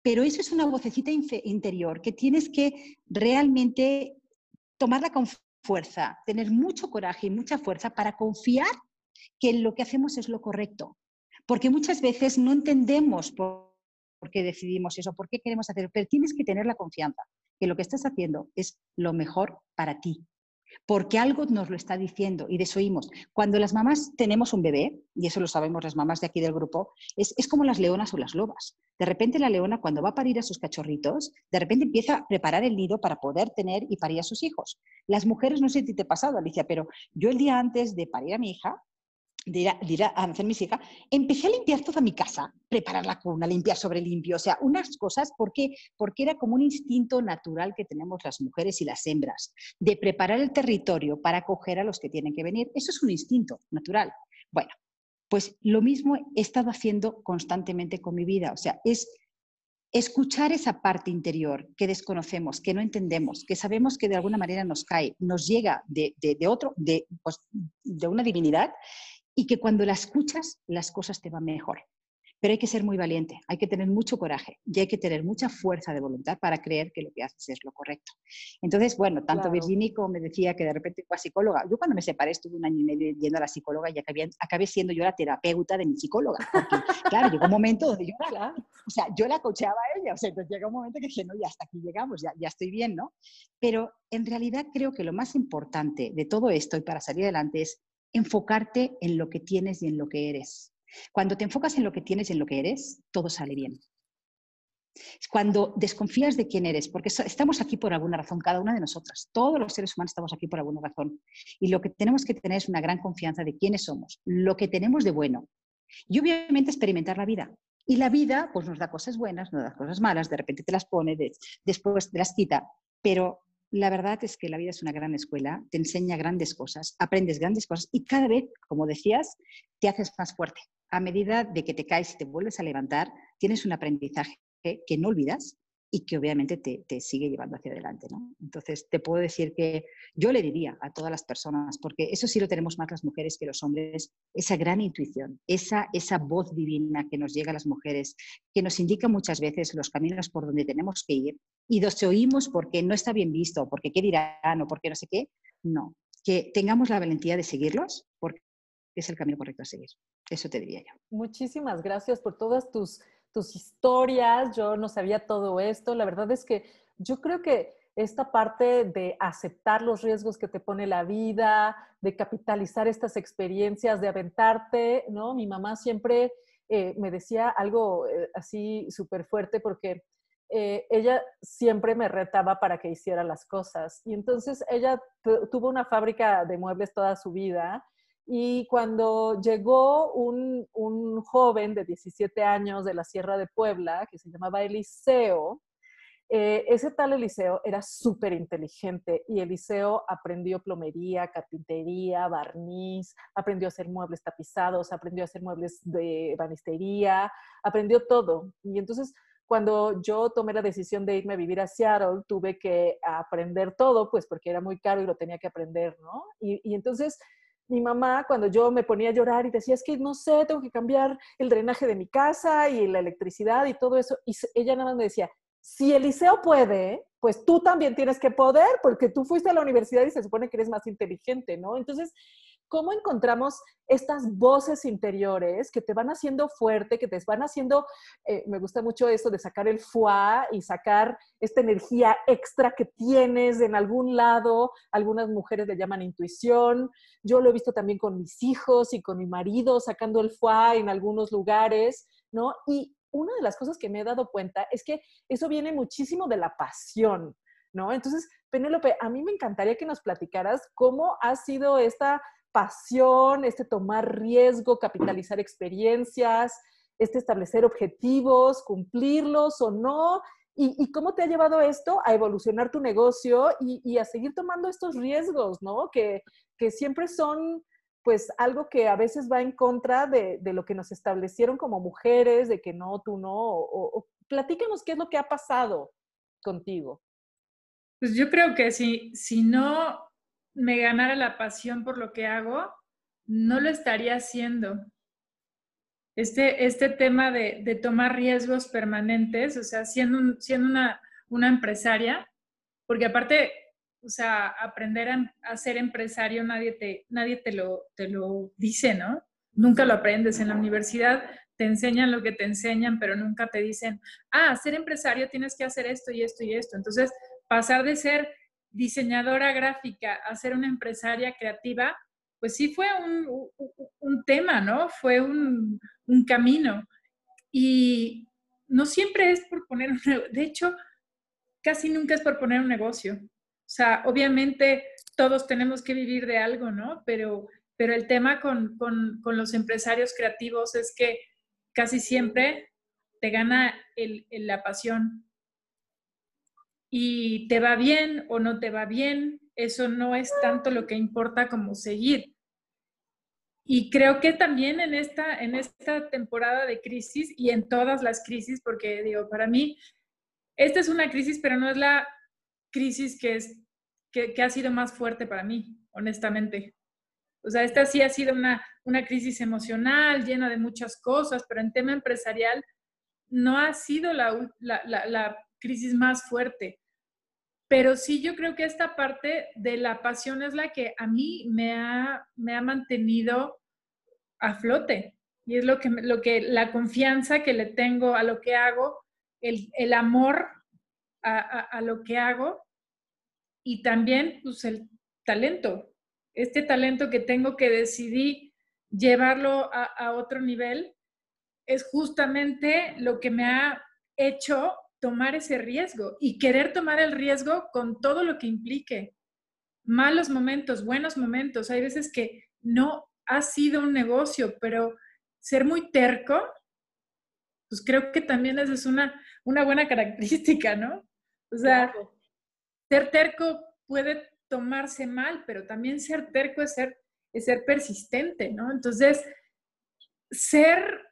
Pero eso es una vocecita interior que tienes que realmente tomar la confianza fuerza, tener mucho coraje y mucha fuerza para confiar que lo que hacemos es lo correcto. Porque muchas veces no entendemos por, qué decidimos eso, por qué queremos hacerlo, pero tienes que tener la confianza que lo que estás haciendo es lo mejor para ti, porque algo nos lo está diciendo y desoímos. Cuando las mamás tenemos un bebé, y eso lo sabemos las mamás de aquí del grupo, es, es, como las leonas o las lobas. De repente la leona cuando va a parir a sus cachorritos, de repente empieza a preparar el nido para poder tener y parir a sus hijos. Las mujeres, no sé si te ha pasado, Alicia, pero yo el día antes de parir a mi hija, de ir, a, hacer mis hijas, empecé a limpiar toda mi casa, preparar la cuna, limpiar sobre limpio, o sea, unas cosas porque, porque era como un instinto natural que tenemos las mujeres y las hembras, de preparar el territorio para acoger a los que tienen que venir. Eso es un instinto natural. Bueno, pues lo mismo he estado haciendo constantemente con mi vida, o sea, es escuchar esa parte interior que desconocemos, que no entendemos, que sabemos que de alguna manera nos cae, nos llega de, otro, de, pues, de una divinidad y que cuando la escuchas las cosas te van mejor. Pero hay que ser muy valiente, hay que tener mucho coraje y hay que tener mucha fuerza de voluntad para creer que lo que haces es lo correcto. Entonces, bueno, tanto Virginia como me decía que de repente fue psicóloga. Yo cuando me separé estuve un año y medio yendo a la psicóloga y acabé, acabé siendo yo la terapeuta de mi psicóloga. Porque, claro, llegó un momento donde yo la, o sea, yo la cocheaba a ella. O sea, entonces llega un momento que dije, no, ya hasta aquí llegamos, ya, ya estoy bien, ¿no? Pero en realidad creo que lo más importante de todo esto y para salir adelante es enfocarte en lo que tienes y en lo que eres. Cuando te enfocas en lo que tienes y en lo que eres, todo sale bien. Cuando desconfías de quién eres, porque estamos aquí por alguna razón, cada una de nosotras, todos los seres humanos estamos aquí por alguna razón. Y lo que tenemos que tener es una gran confianza de quiénes somos, lo que tenemos de bueno. Y obviamente experimentar la vida. Y la vida pues nos da cosas buenas, nos da cosas malas, de repente te las pone, después te las quita, pero la verdad es que la vida es una gran escuela, te enseña grandes cosas, aprendes grandes cosas y cada vez, como decías, te haces más fuerte. A medida de que te caes y te vuelves a levantar, tienes un aprendizaje que no olvidas y que obviamente te, sigue llevando hacia adelante. ¿no? Entonces, te puedo decir que yo le diría a todas las personas, porque eso sí lo tenemos más las mujeres que los hombres, esa gran intuición, esa, esa voz divina que nos llega a las mujeres, que nos indica muchas veces los caminos por donde tenemos que ir y los oímos porque no está bien visto, porque qué dirán o porque no sé qué. No, que tengamos la valentía de seguirlos porque es el camino correcto a seguir. Eso te diría yo. Muchísimas gracias por todas tus tus historias, yo no sabía todo esto. La verdad es que yo creo que esta parte de aceptar los riesgos que te pone la vida, de capitalizar estas experiencias, de aventarte, ¿no? Mi mamá siempre eh, me decía algo eh, así súper fuerte porque eh, ella siempre me retaba para que hiciera las cosas. Y entonces ella tuvo una fábrica de muebles toda su vida y cuando llegó un, joven de 17 años de la Sierra de Puebla, que se llamaba Eliseo, eh, ese tal Eliseo era súper inteligente y Eliseo aprendió plomería, carpintería, barniz, aprendió a hacer muebles tapizados, aprendió a hacer muebles de banistería, aprendió todo. Y entonces, cuando yo tomé la decisión de irme a vivir a Seattle, tuve que aprender todo, pues porque era muy caro y lo tenía que aprender, ¿no? Y, y entonces mi mamá, cuando yo me ponía a llorar y decía, es que no sé, tengo que cambiar el drenaje de mi casa y la electricidad y todo eso, y ella nada más me decía, si Eliseo puede, pues tú también tienes que poder, porque tú fuiste a la universidad y se supone que eres más inteligente, ¿no? Entonces, ¿Cómo encontramos estas voces interiores que te van haciendo fuerte, que te van haciendo, eh, me gusta mucho eso de sacar el foie y sacar esta energía extra que tienes en algún lado? Algunas mujeres le llaman intuición. Yo lo he visto también con mis hijos y con mi marido sacando el foie en algunos lugares, ¿no? Y una de las cosas que me he dado cuenta es que eso viene muchísimo de la pasión, ¿no? Entonces, Penélope, a mí me encantaría que nos platicaras cómo ha sido esta pasión, este tomar riesgo, capitalizar experiencias, este establecer objetivos, cumplirlos o no, y, cómo te ha llevado esto a evolucionar tu negocio y, a seguir tomando estos riesgos, ¿no? Que, siempre son pues algo que a veces va en contra de, lo que nos establecieron como mujeres, de que no, tú no, o, platícanos qué es lo que ha pasado contigo. Pues yo creo que si, si no me ganara la pasión por lo que hago, no lo estaría haciendo. Este, este tema de, tomar riesgos permanentes, o sea, siendo, siendo una, una empresaria, porque aparte O sea, aprender a, ser empresario nadie, te, nadie te, lo, te lo dice, ¿no? Nunca lo aprendes. En la universidad te enseñan lo que te enseñan, pero nunca te dicen, ah, ser empresario tienes que hacer esto y esto y esto. Entonces, pasar de ser diseñadora gráfica a ser una empresaria creativa, pues sí fue un, tema, ¿no? Fue un, un, camino. Y no siempre es por poner un de hecho, casi nunca es por poner un negocio. O sea, obviamente todos tenemos que vivir de algo, ¿no? Pero, pero el tema con, con, con los empresarios creativos es que casi siempre te gana el, la pasión. Y te va bien o no te va bien, eso no es tanto lo que importa como seguir. Y creo que también en esta, en esta temporada de crisis y en todas las crisis, porque digo, para mí, esta es una crisis, pero no es la crisis que, es, que, ha sido más fuerte para mí, honestamente. O sea, esta sí ha sido una, una crisis emocional llena de muchas cosas, pero en tema empresarial no ha sido la, crisis más fuerte. Pero sí yo creo que esta parte de la pasión es la que a mí me ha, me ha mantenido a flote. Y es lo que, lo que, la confianza que le tengo a lo que hago, el, el amor a, a, a, lo que hago y también pues el talento este talento que tengo que decidí llevarlo a, otro nivel, es justamente lo que me ha hecho tomar ese riesgo y querer tomar el riesgo con todo lo que implique. Malos momentos, buenos momentos. Hay veces que no ha sido un negocio, pero ser muy terco, pues creo que también es una, una buena característica, ¿no? O sea, ser terco puede tomarse mal, pero también ser terco es ser, es ser persistente, ¿no? Entonces, ser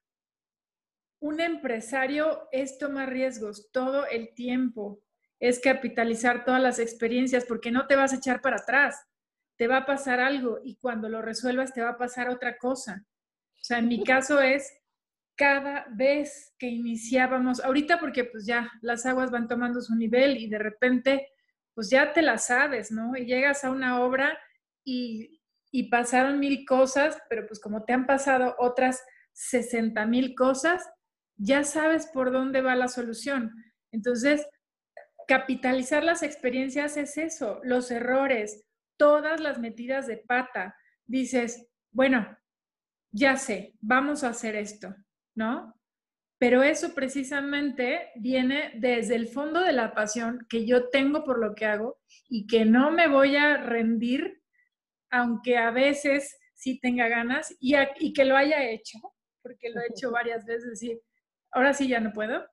un empresario es tomar riesgos todo el tiempo, es capitalizar todas las experiencias porque no te vas a echar para atrás, te va a pasar algo y cuando lo resuelvas te va a pasar otra cosa. O sea, en mi caso es cada vez que iniciábamos, ahorita porque pues ya las aguas van tomando su nivel y de repente pues ya te la sabes, ¿no? Y llegas a una obra y, pasaron mil cosas, pero pues como te han pasado otras 60 mil cosas, ya sabes por dónde va la solución. Entonces, capitalizar las experiencias es eso, los errores, todas las metidas de pata. Dices, bueno, ya sé, vamos a hacer esto, ¿no? Pero eso precisamente viene desde el fondo de la pasión que yo tengo por lo que hago y que no me voy a rendir, aunque a veces sí tenga ganas y, que lo haya hecho, porque lo he hecho varias veces, ahora sí ya no puedo,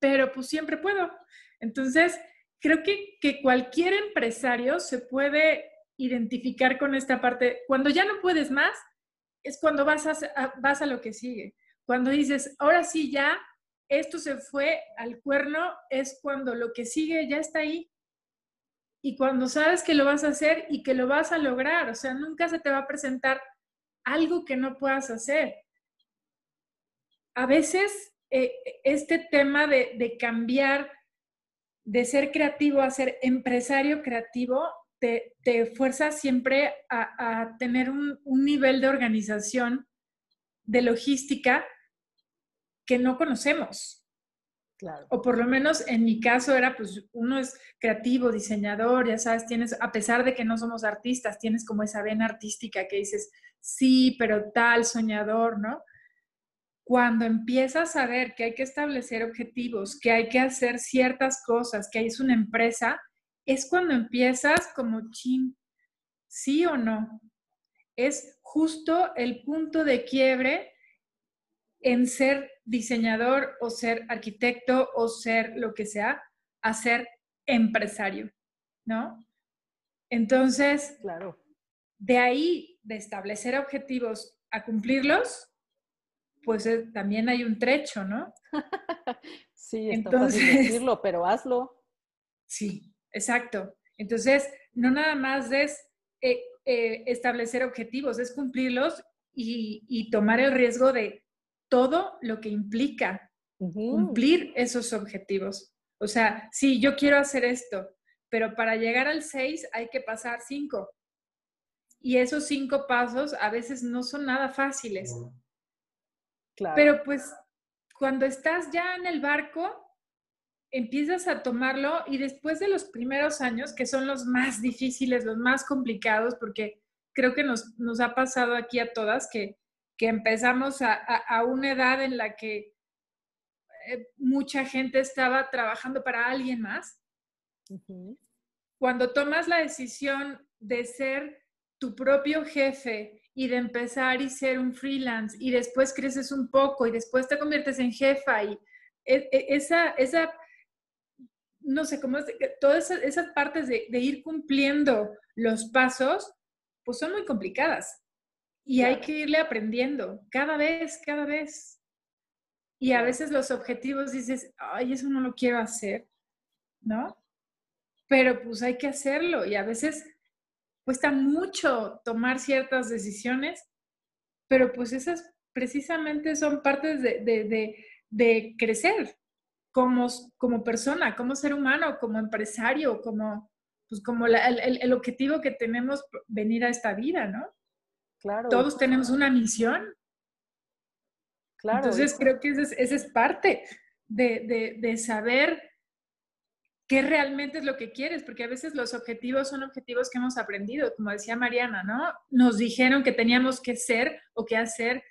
pero pues siempre puedo. Entonces, creo que, que cualquier empresario se puede identificar con esta parte. Cuando ya no puedes más, es cuando vas a, vas a lo que sigue. Cuando dices, ahora sí ya, esto se fue al cuerno, es cuando lo que sigue ya está ahí. Y cuando sabes que lo vas a hacer y que lo vas a lograr, o sea, nunca se te va a presentar algo que no puedas hacer. A veces eh, este tema de, cambiar de ser creativo a ser empresario creativo te, fuerza siempre a, tener un, un, nivel de organización de logística que no conocemos. Claro. O por lo menos en mi caso era, pues uno es creativo, diseñador, ya sabes, tienes, a pesar de que no somos artistas, tienes como esa vena artística que dices, sí, pero tal, soñador, ¿no? Cuando empiezas a ver que hay que establecer objetivos, que hay que hacer ciertas cosas, que es una empresa, es cuando empiezas como chin, sí o no, es justo el punto de quiebre en ser diseñador o ser arquitecto o ser lo que sea, a ser empresario, ¿no? Entonces, claro. de ahí, de establecer objetivos a cumplirlos, pues eh, también hay un trecho, ¿no? sí, está Entonces, fácil decirlo, pero hazlo. Sí, exacto. Entonces, no nada más es eh, eh, establecer objetivos, es cumplirlos y, tomar el riesgo de todo lo que implica cumplir esos objetivos. O sea, sí, yo quiero hacer esto, pero para llegar al 6 hay que pasar 5. Y esos cinco pasos a veces no son nada fáciles. Claro. Pero pues cuando estás ya en el barco, empiezas a tomarlo y después de los primeros años, que son los más difíciles, los más complicados, porque creo que nos, nos ha pasado aquí a todas que, que empezamos a, a, una edad en la que eh, mucha gente estaba trabajando para alguien más. Cuando tomas la decisión de ser tu propio jefe y de empezar y ser un freelance y después creces un poco y después te conviertes en jefa y e, e, esa, esa no sé cómo es, todas esas, partes de, ir cumpliendo los pasos, pues son muy complicadas y hay que irle aprendiendo cada vez, cada vez. Y a veces los objetivos dices, ay, eso no lo quiero hacer, ¿no? Pero pues hay que hacerlo y a veces cuesta mucho tomar ciertas decisiones, pero pues esas precisamente son partes de, crecer como, como persona, como ser humano, como empresario, como, pues como el, objetivo que tenemos venir a esta vida, ¿no? Claro. Todos tenemos una misión. Claro. Entonces creo que esa es, parte de, de saber qué realmente es lo que quieres, porque a veces los objetivos son objetivos que hemos aprendido, como decía Mariana, ¿no? Nos dijeron que teníamos que ser o que hacer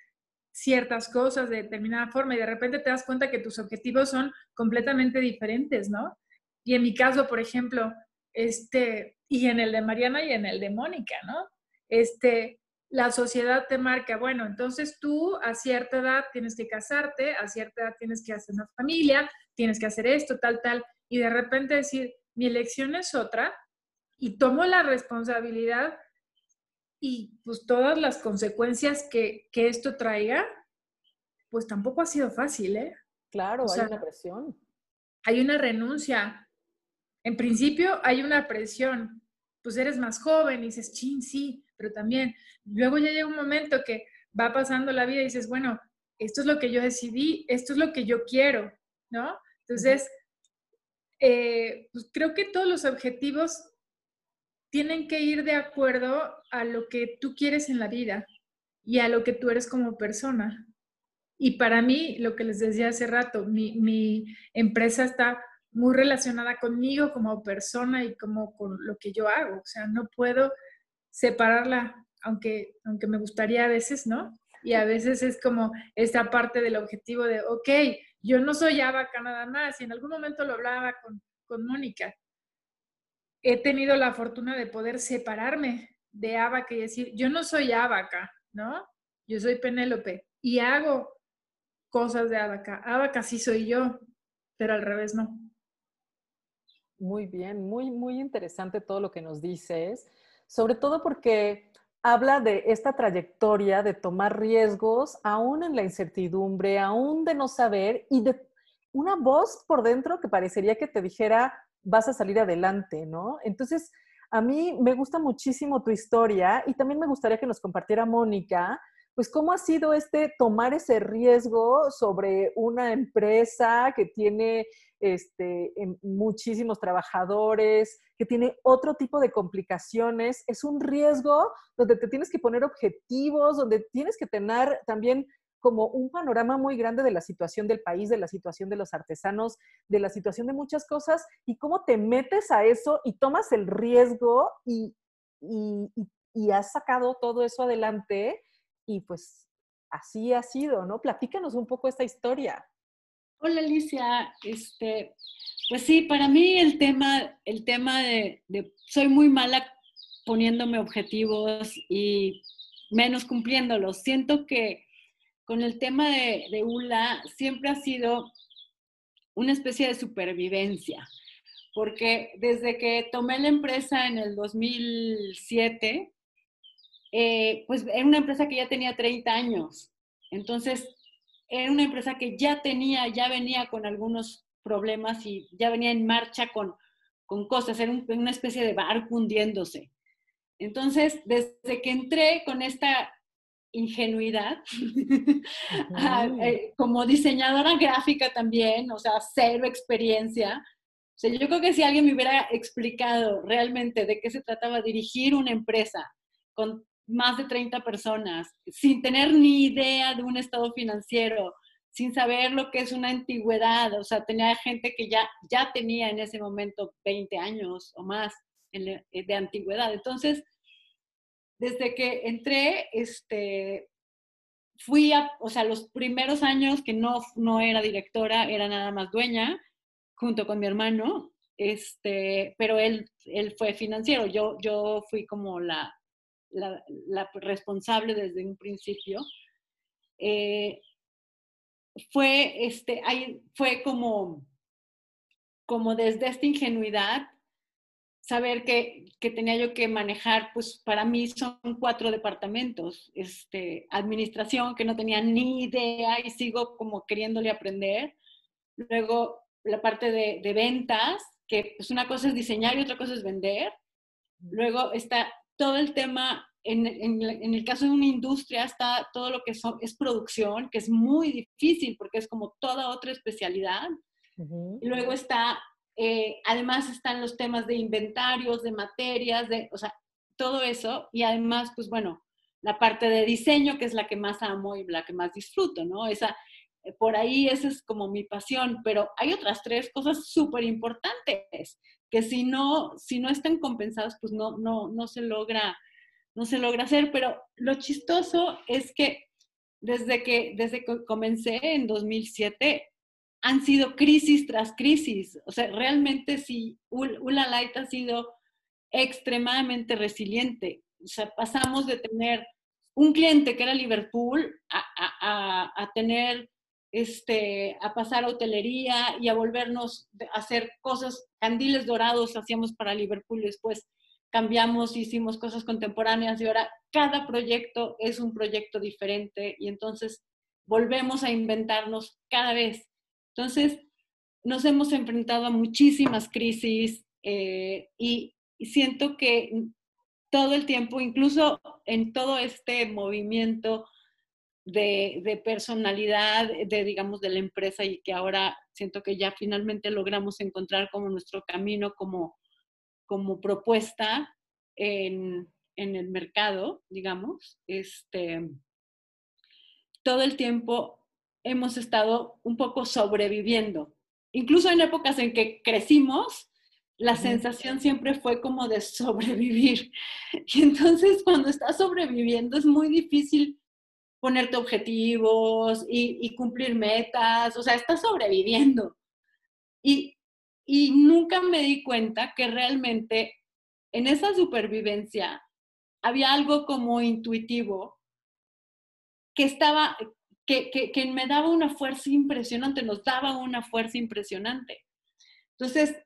ciertas cosas de determinada forma y de repente te das cuenta que tus objetivos son completamente diferentes, ¿no? Y en mi caso, por ejemplo, este, y en el de Mariana y en el de Mónica, ¿no? Este, la sociedad te marca, bueno, entonces tú a cierta edad tienes que casarte, a cierta edad tienes que hacer una familia, tienes que hacer esto, tal, tal y de repente decir, mi elección es otra y tomo la responsabilidad y pues todas las consecuencias que, esto traiga, pues tampoco ha sido fácil, ¿eh? Claro, hay una presión. Hay una renuncia. En principio hay una presión. Pues eres más joven y dices, chin, sí, pero también. Luego ya llega un momento que va pasando la vida y dices, bueno, esto es lo que yo decidí, esto es lo que yo quiero, ¿no? Entonces, eh, pues creo que todos los objetivos tienen que ir de acuerdo a lo que tú quieres en la vida y a lo que tú eres como persona. Y para mí, lo que les decía hace rato, mi, empresa está muy relacionada conmigo como persona y como con lo que yo hago. O sea, no puedo separarla, aunque, aunque me gustaría a veces, ¿no? Y a veces es como esta parte del objetivo de, ok, yo no soy abaca nada más, y en algún momento lo hablaba con, con Mónica. He tenido la fortuna de poder separarme de abaca y decir, yo no soy abaca, ¿no? Yo soy Penélope y hago cosas de abaca. Abaca sí soy yo, pero al revés no. Muy bien, muy, muy interesante todo lo que nos dices, sobre todo porque habla de esta trayectoria de tomar riesgos, aún en la incertidumbre, aún de no saber y de una voz por dentro que parecería que te dijera, vas a salir adelante, ¿no? Entonces, a mí me gusta muchísimo tu historia y también me gustaría que nos compartiera Mónica, pues cómo ha sido este tomar ese riesgo sobre una empresa que tiene este, muchísimos trabajadores, que tiene otro tipo de complicaciones. Es un riesgo donde te tienes que poner objetivos, donde tienes que tener también como un panorama muy grande de la situación del país, de la situación de los artesanos, de la situación de muchas cosas y cómo te metes a eso y tomas el riesgo y, y has sacado todo eso adelante y pues así ha sido, ¿no? Platícanos un poco esta historia. Hola Alicia, este, pues sí, para mí el tema, el tema de, soy muy mala poniéndome objetivos y menos cumpliéndolos. Siento que con el tema de, ULA siempre ha sido una especie de supervivencia, porque desde que tomé la empresa en el 2007, eh, pues era una empresa que ya tenía 30 años. Entonces, era una empresa que ya tenía, ya venía con algunos problemas y ya venía en marcha con, con cosas, era una especie de barco hundiéndose. Entonces, desde que entré con esta ingenuidad, ah, eh, como diseñadora gráfica también, o sea, cero experiencia, O sea, yo creo que si alguien me hubiera explicado realmente de qué se trataba dirigir una empresa con más de 30 personas, sin tener ni idea de un estado financiero, sin saber lo que es una antigüedad, o sea, tenía gente que ya, ya tenía en ese momento 20 años o más eh, de antigüedad. Entonces, desde que entré, este, fui a, o sea, los primeros años que no, no era directora, era nada más dueña, junto con mi hermano, este, pero él, él fue financiero, yo, yo fui como la, la, responsable desde un principio. Eh, fue, este, ahí, fue como, como desde esta ingenuidad, saber que, que, tenía yo que manejar, pues para mí son cuatro departamentos, este, administración, que no tenía ni idea y sigo como queriéndole aprender. Luego la parte de, de ventas, que pues una cosa es diseñar y otra cosa es vender. Luego está todo el tema en, en, el caso de una industria está todo lo que es producción, que es muy difícil porque es como toda otra especialidad. y luego está, eh, además están los temas de inventarios, de materias, de, o sea, todo eso. Y además, pues bueno, la parte de diseño, que es la que más amo y la que más disfruto, ¿no? Esa, eh, por ahí esa es como mi pasión, pero hay otras tres cosas súper importantes que si no, si no están compensadas, pues no, no, no se logra no se logra hacer, pero lo chistoso es que desde que, desde que comencé en 2007, han sido crisis tras crisis. O sea, realmente sí, Ula Light ha sido extremadamente resiliente. O sea, pasamos de tener un cliente que era Liverpool a, a, a, tener, este, a pasar a hotelería y a volvernos a hacer cosas, candiles dorados hacíamos para Liverpool después cambiamos, hicimos cosas contemporáneas y ahora cada proyecto es un proyecto diferente y entonces volvemos a inventarnos cada vez. Entonces, nos hemos enfrentado a muchísimas crisis eh, y, siento que todo el tiempo, incluso en todo este movimiento de, de, personalidad, de, digamos, de la empresa y que ahora siento que ya finalmente logramos encontrar como nuestro camino como como propuesta en, el mercado, digamos, este, todo el tiempo hemos estado un poco sobreviviendo. Incluso en épocas en que crecimos, la sensación siempre fue como de sobrevivir. Y entonces cuando estás sobreviviendo es muy difícil ponerte objetivos y, cumplir metas, o sea, estás sobreviviendo. Y y nunca me di cuenta que realmente en esa supervivencia había algo como intuitivo que estaba, que, que, me daba una fuerza impresionante, nos daba una fuerza impresionante. Entonces,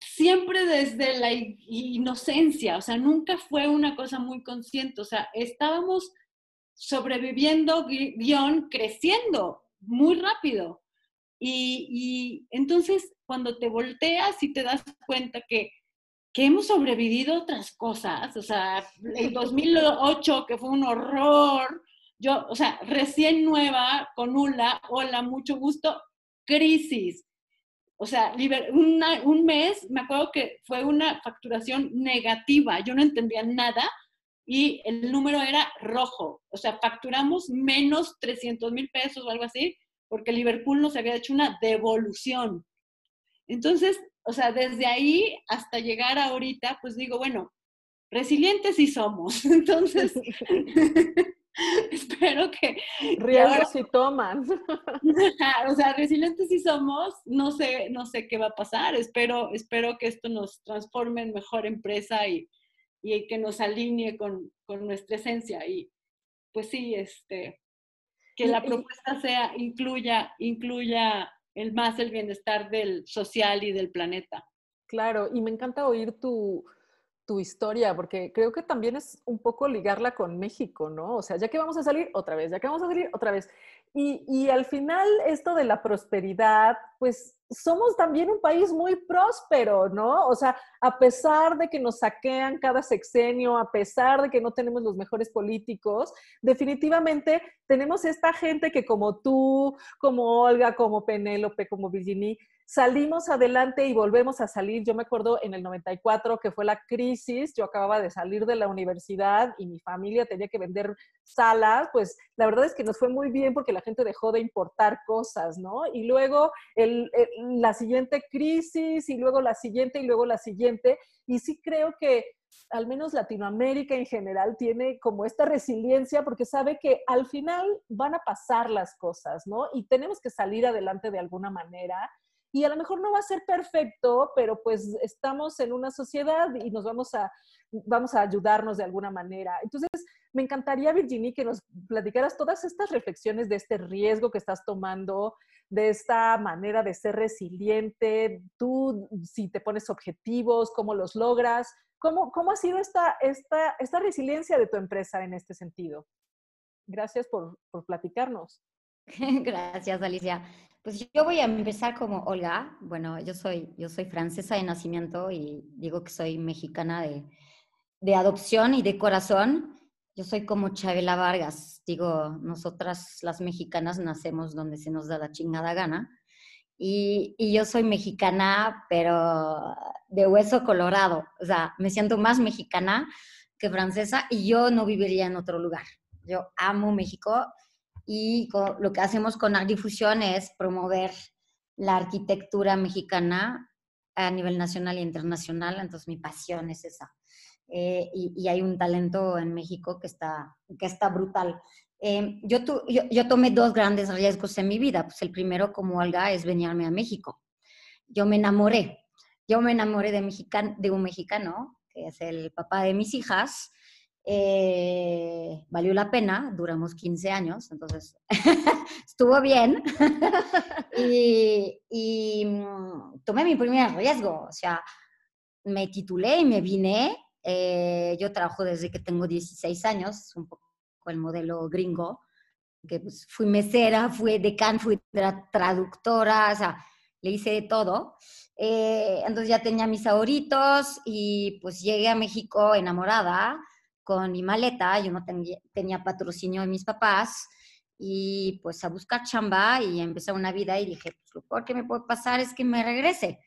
siempre desde la inocencia, o sea, nunca fue una cosa muy consciente, o sea, estábamos sobreviviendo, guion, creciendo muy rápido. Y, y, entonces cuando te volteas y te das cuenta que, que hemos sobrevivido otras cosas, o sea, el 2008 que fue un horror, yo, o sea, recién nueva con ULA, hola, mucho gusto, crisis. O sea, un mes, me acuerdo que fue una facturación negativa, yo no entendía nada y el número era rojo. O sea, facturamos menos 300 mil pesos o algo así porque Liverpool nos había hecho una devolución. Entonces, o sea, desde ahí hasta llegar ahorita, pues digo, bueno, resilientes sí somos. Entonces, espero que... Riesgos sí toman. o sea, resilientes sí somos, no sé, no sé qué va a pasar. Espero, espero que esto nos transforme en mejor empresa y, y que nos alinee con, con nuestra esencia. Y pues sí, este, que la propuesta sea, incluya, incluya el más el bienestar del social y del planeta. Claro, y me encanta oír tu, tu historia, porque creo que también es un poco ligarla con México, ¿no? O sea, ya que vamos a salir otra vez, ya que vamos a salir otra vez. Y, y al final esto de la prosperidad, pues somos también un país muy próspero, ¿no? O sea, a pesar de que nos saquean cada sexenio, a pesar de que no tenemos los mejores políticos, definitivamente tenemos esta gente que como tú, como Olga, como Penélope, como Virginie, salimos adelante y volvemos a salir. Yo me acuerdo en el 94 que fue la crisis, yo acababa de salir de la universidad y mi familia tenía que vender salas, pues la verdad es que nos fue muy bien porque la gente dejó de importar cosas, ¿no? Y luego la siguiente crisis y luego la siguiente y luego la siguiente. Y sí creo que al menos Latinoamérica en general tiene como esta resiliencia porque sabe que al final van a pasar las cosas, ¿no? Y tenemos que salir adelante de alguna manera y a lo mejor no va a ser perfecto, pero pues estamos en una sociedad y nos vamos a, vamos a ayudarnos de alguna manera. Entonces, me encantaría, Virginie, que nos platicaras todas estas reflexiones de este riesgo que estás tomando, de esta manera de ser resiliente, tú si te pones objetivos, cómo los logras, cómo, cómo ha sido esta, esta, esta resiliencia de tu empresa en este sentido. Gracias por, por platicarnos. Gracias, Alicia. Pues yo voy a empezar como Olga. Bueno, yo soy, yo soy francesa de nacimiento y digo que soy mexicana de, de adopción y de corazón. Yo soy como Chabela Vargas. Digo, nosotras las mexicanas nacemos donde se nos da la chingada gana. Y, y, yo soy mexicana, pero de hueso colorado. O sea, me siento más mexicana que francesa y yo no viviría en otro lugar. Yo amo México y lo que hacemos con Art Difusión es promover la arquitectura mexicana a nivel nacional e internacional, entonces mi pasión es esa. Eh, y, hay un talento en México que está, que está brutal. Eh, yo, yo, tomé dos grandes riesgos en mi vida. Pues el primero, como Olga, es venirme a México. Yo me enamoré. Yo me enamoré de, de un mexicano, que es el papá de mis hijas, eh, valió la pena, duramos 15 años, entonces estuvo bien. y, mm, tomé mi primer riesgo, o sea, me titulé y me vine. Eh, yo trabajo desde que tengo 16 años, un poco el modelo gringo, que pues, fui mesera, fui decán, fui traductora, o sea, le hice de todo. Eh, entonces ya tenía mis ahorritos y pues llegué a México enamorada con mi maleta, yo no tenía, patrocinio de mis papás, y pues a buscar chamba y empecé una vida y dije, pues lo peor que me puede pasar es que me regrese.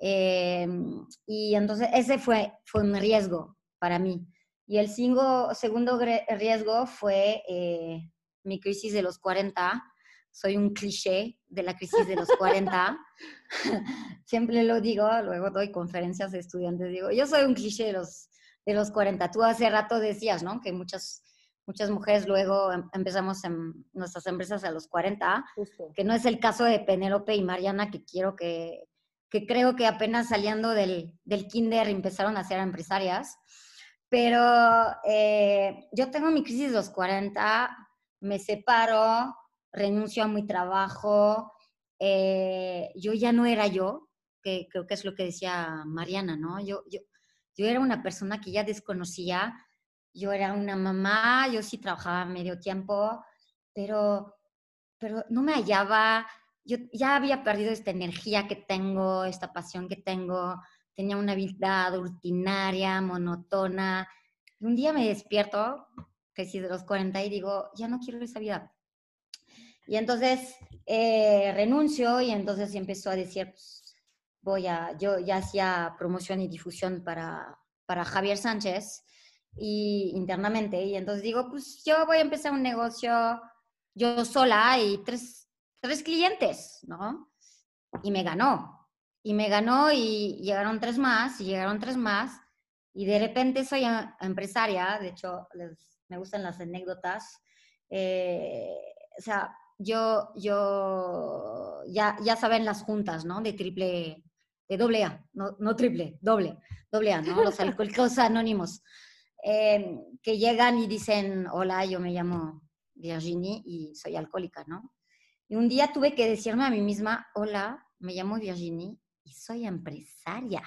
Em, y entonces ese fue, fue un riesgo para mí. Y el segundo riesgo fue eh, mi crisis de los 40. Soy un cliché de la crisis de los 40. Siempre lo digo, luego doy conferencias de estudiantes, digo, yo soy un cliché de los de los 40. Tú hace rato decías, ¿no? Que muchas, muchas mujeres luego em, empezamos en nuestras empresas a los 40, que no es el caso de Penélope y Mariana, que quiero que, que creo que apenas saliendo del, del kinder empezaron a ser empresarias. Pero eh, yo tengo mi crisis de los 40, me separo, renuncio a mi trabajo, eh, yo ya no era yo, que creo que es lo que decía Mariana, ¿no? Yo, yo, yo era una persona que ya desconocía, yo era una mamá, yo sí trabajaba medio tiempo, pero, pero no me hallaba, yo ya había perdido esta energía que tengo, esta pasión que tengo, tenía una vida rutinaria, monotona. un día me despierto, que si de los 40, y digo, ya no quiero esa vida. Y entonces eh, renuncio y entonces empezó a decir, pues, voy a, yo ya hacía promoción y difusión para, para Javier Sánchez y internamente, y entonces digo, pues yo voy a empezar un negocio yo sola y tres, tres clientes, ¿no? Y me ganó, y me ganó y llegaron tres más, y llegaron tres más, y de repente soy empresaria, de hecho, me gustan las anécdotas, eh, o sea, yo, yo, ya, ya saben las juntas, ¿no? De triple, de doble A, no, no triple, doble, doble A, ¿no? Los alcohólicos anónimos, eh, que llegan y dicen, hola, yo me llamo Virginie y soy alcohólica, ¿no? Y un día tuve que decirme a mí misma, hola, me llamo Virginie y soy empresaria.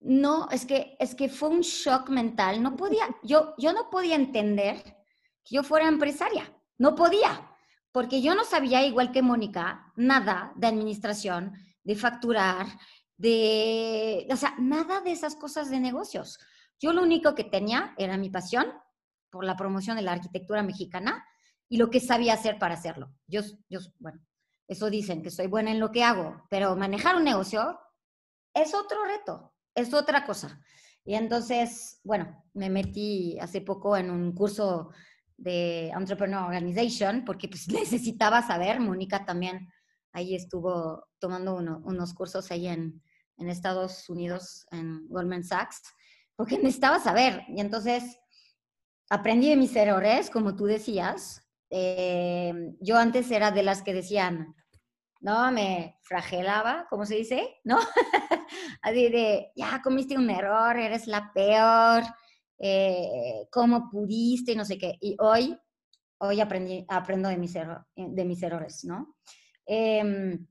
No, es que, es que fue un shock mental. No podía, yo, yo no podía entender que yo fuera empresaria. No podía, porque yo no sabía, igual que Mónica, nada de administración, de facturar, de, o sea, nada de esas cosas de negocios. Yo lo único que tenía era mi pasión por la promoción de la arquitectura mexicana y lo que sabía hacer para hacerlo. Yo, yo bueno, eso dicen que soy buena en lo que hago, pero manejar un negocio es otro reto, es otra cosa. Y entonces, bueno, me metí hace poco en un curso de Entrepreneur Organization porque pues necesitaba saber, Mónica también ahí estuvo tomando unos cursos ahí en, en Estados Unidos, en Goldman Sachs, porque necesitaba saber. Y entonces aprendí de mis errores, como tú decías. Eh, yo antes era de las que decían, no, me fragelaba, ¿cómo se dice? ¿No? Así de, ya comiste un error, eres la peor, eh, ¿cómo pudiste? No sé qué. Y hoy, hoy aprendí, aprendo de mis, de mis errores, ¿no? Em,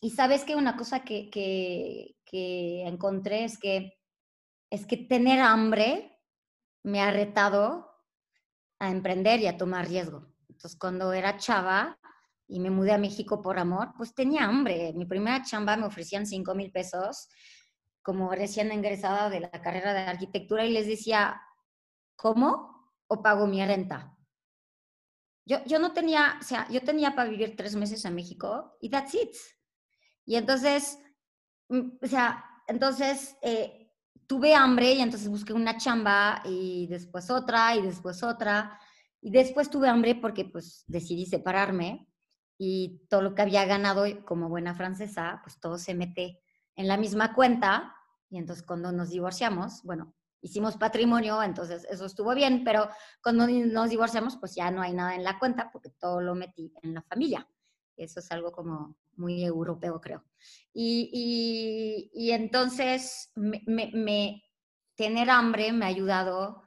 y sabes que una cosa que, que, encontré es que, es que tener hambre me ha retado a emprender y a tomar riesgo. Entonces, cuando era chava y me mudé a México por amor, pues tenía hambre. Mi primera chamba me ofrecían 5 mil pesos como recién ingresada de la carrera de arquitectura y les decía, ¿cómo? ¿O pago mi renta? Yo, yo no tenía, o sea, yo tenía para vivir tres meses en México y that's it. Y entonces, mm, o sea, entonces eh, tuve hambre y entonces busqué una chamba y después otra y después otra. Y después tuve hambre porque pues decidí separarme y todo lo que había ganado como buena francesa, pues todo se mete en la misma cuenta. Y entonces cuando nos divorciamos, bueno, hicimos patrimonio, entonces eso estuvo bien, pero cuando nos divorciamos, pues ya no hay nada en la cuenta porque todo lo metí en la familia. Eso es algo como muy europeo, creo. Y, y, entonces me, tener hambre me ha ayudado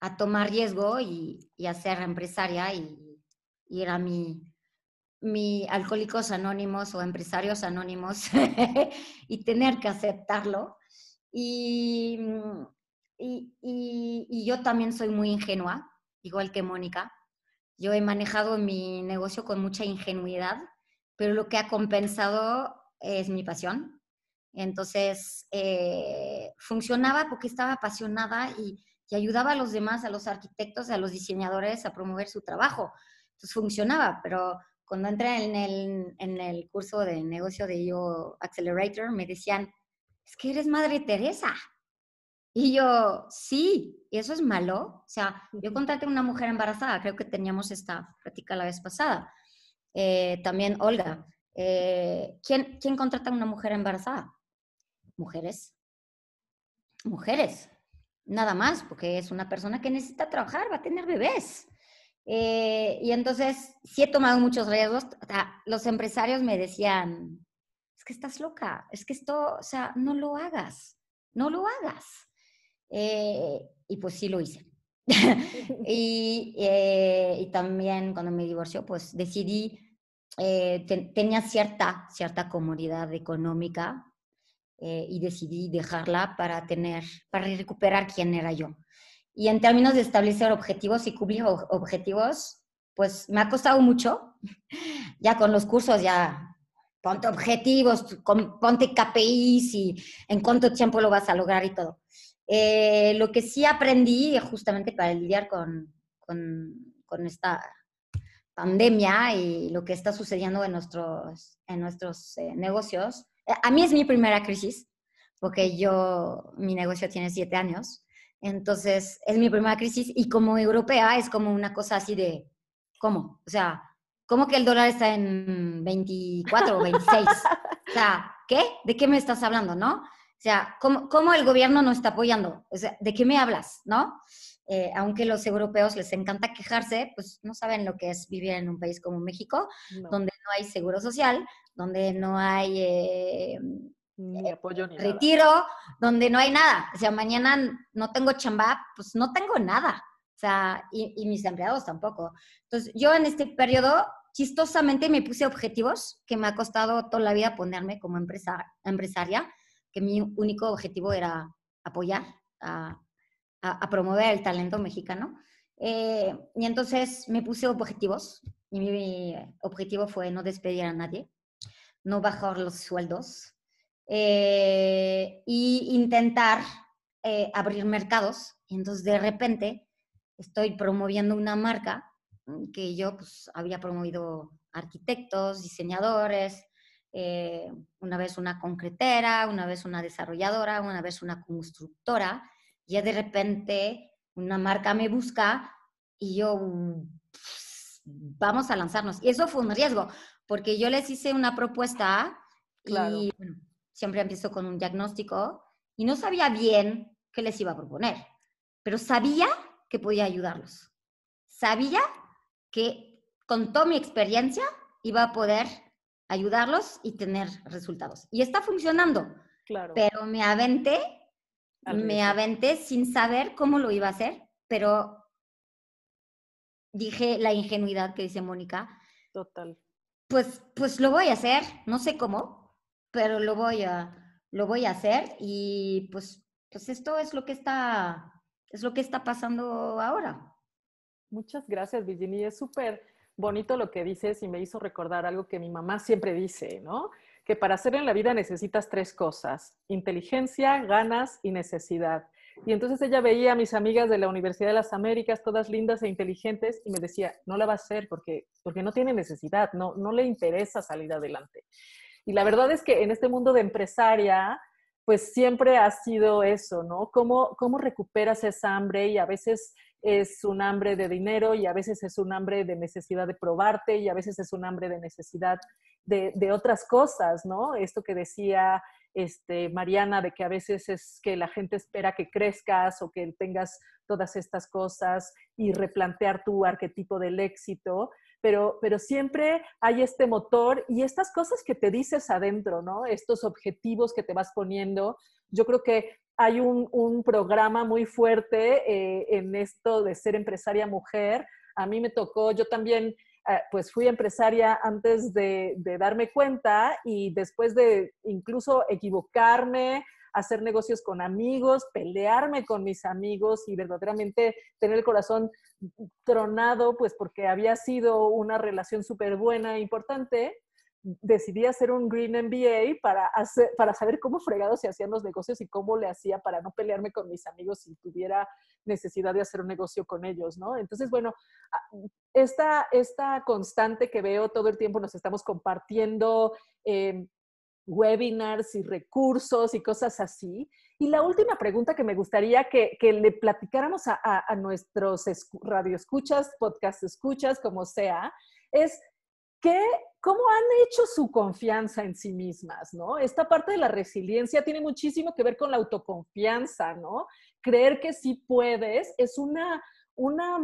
a tomar riesgo y, y a ser empresaria y, y era mi, mi alcohólicos anónimos o empresarios anónimos y tener que aceptarlo. Y, y, y, yo también soy muy ingenua, igual que Mónica. Yo he manejado mi negocio con mucha ingenuidad pero lo que ha compensado es mi pasión. Entonces, eh, funcionaba porque estaba apasionada y, ayudaba a los demás, a los arquitectos, a los diseñadores a promover su trabajo. Entonces, funcionaba, pero cuando entré en el, en el curso de negocio de Yo Accelerator, me decían, es que eres Madre Teresa. Y yo, sí, ¿y eso es malo? O sea, yo contraté a una mujer embarazada, creo que teníamos esta práctica la vez pasada. Eh, también Olga. Eh, ¿quién, ¿Quién contrata a una mujer embarazada? Mujeres. Mujeres. Nada más, porque es una persona que necesita trabajar, va a tener bebés. Eh, y entonces, sí he tomado muchos riesgos. Los empresarios me decían, es que estás loca, es que esto, o sea, no lo hagas, no lo hagas. Y pues sí lo hice. y, y, también cuando me divorció, pues decidí eh, tenía cierta, cierta comodidad económica eh, y decidí dejarla para tener, para recuperar quién era yo. Y en términos de establecer objetivos y cumplir objetivos, pues me ha costado mucho. ya con los cursos, ya ponte objetivos, ponte KPIs y en cuánto tiempo lo vas a lograr y todo. Eh, lo que sí aprendí justamente para lidiar con, con, con esta pandemia y lo que está sucediendo en nuestros, en nuestros eh, negocios. Eh, a mí es mi primera crisis, porque yo, mi negocio tiene siete años, entonces es mi primera crisis y como europea es como una cosa así de, ¿cómo? O sea, ¿cómo que el dólar está en 24 o 26? o sea, ¿qué? ¿De qué me estás hablando, no? O sea, ¿cómo, cómo el gobierno no está apoyando? O sea, ¿de qué me hablas, no? Eh, aunque los europeos les encanta quejarse, pues no saben lo que es vivir en un país como México, donde no hay seguro social, donde no hay eh, ni apoyo ni retiro, donde no hay nada. O sea, mañana no tengo chamba, pues no tengo nada. O sea, y, mis empleados tampoco. Entonces, yo en este periodo, chistosamente me puse objetivos que me ha costado toda la vida ponerme como empresa, empresaria, que mi único objetivo era apoyar a a, promover el talento mexicano. Eh, y entonces me puse objetivos y mi objetivo fue no despedir a nadie, no bajar los sueldos e intentar eh, abrir mercados. Y entonces de repente estoy promoviendo una marca que yo pues, había promovido arquitectos, diseñadores, eh, una vez una concretera, una vez una desarrolladora, una vez una constructora. Y de repente una marca me busca y yo, vamos a lanzarnos. Y eso fue un riesgo, porque yo les hice una propuesta y siempre empiezo con un diagnóstico y no sabía bien qué les iba a proponer, pero sabía que podía ayudarlos. Sabía que con toda mi experiencia iba a poder ayudarlos y tener resultados. Y está funcionando. Claro. Pero me aventé, me aventé sin saber cómo lo iba a hacer, pero dije la ingenuidad que dice Mónica. Total. Pues, pues lo voy a hacer, no sé cómo, pero lo voy a, lo voy a hacer y pues, pues esto es lo que está, es lo que está pasando ahora. Muchas gracias, Virginia. Es súper bonito lo que dices y me hizo recordar algo que mi mamá siempre dice, ¿no? Que para hacer en la vida necesitas tres cosas, inteligencia, ganas y necesidad. Y entonces ella veía a mis amigas de la Universidad de las Américas, todas lindas e inteligentes, y me decía, no la va a hacer porque, porque no tiene necesidad, no, no le interesa salir adelante. Y la verdad es que en este mundo de empresaria, pues siempre ha sido eso, ¿no? ¿Cómo, cómo recuperas esa hambre y a veces es un hambre de dinero y a veces es un hambre de necesidad de probarte y a veces es un hambre de necesidad de, de otras cosas, ¿no? Esto que decía este, Mariana, de que a veces es que la gente espera que crezcas o que tengas todas estas cosas y replantear tu arquetipo del éxito, pero, pero siempre hay este motor y estas cosas que te dices adentro, ¿no? Estos objetivos que te vas poniendo. Yo creo que hay un, un programa muy fuerte eh, en esto de ser empresaria mujer. A mí me tocó, yo también eh, pues fui empresaria antes de, darme cuenta y después de incluso equivocarme, hacer negocios con amigos, pelearme con mis amigos y verdaderamente tener el corazón tronado, pues porque había sido una relación súper buena e importante, decidí hacer un Green MBA para, para saber cómo fregados se hacían los negocios y cómo le hacía para no pelearme con mis amigos si tuviera necesidad de hacer un negocio con ellos, ¿no? Entonces, bueno, ah, esta, esta constante que veo todo el tiempo, nos estamos compartiendo em, webinars y recursos y cosas así. Y la última pregunta que me gustaría que, que le platicáramos a, a, nuestros radioescuchas, podcast escuchas, como sea, es ¿cómo han hecho su confianza en sí mismas, no? Esta parte de la resiliencia tiene muchísimo que ver con la autoconfianza, ¿no? Creer que sí puedes es una, una,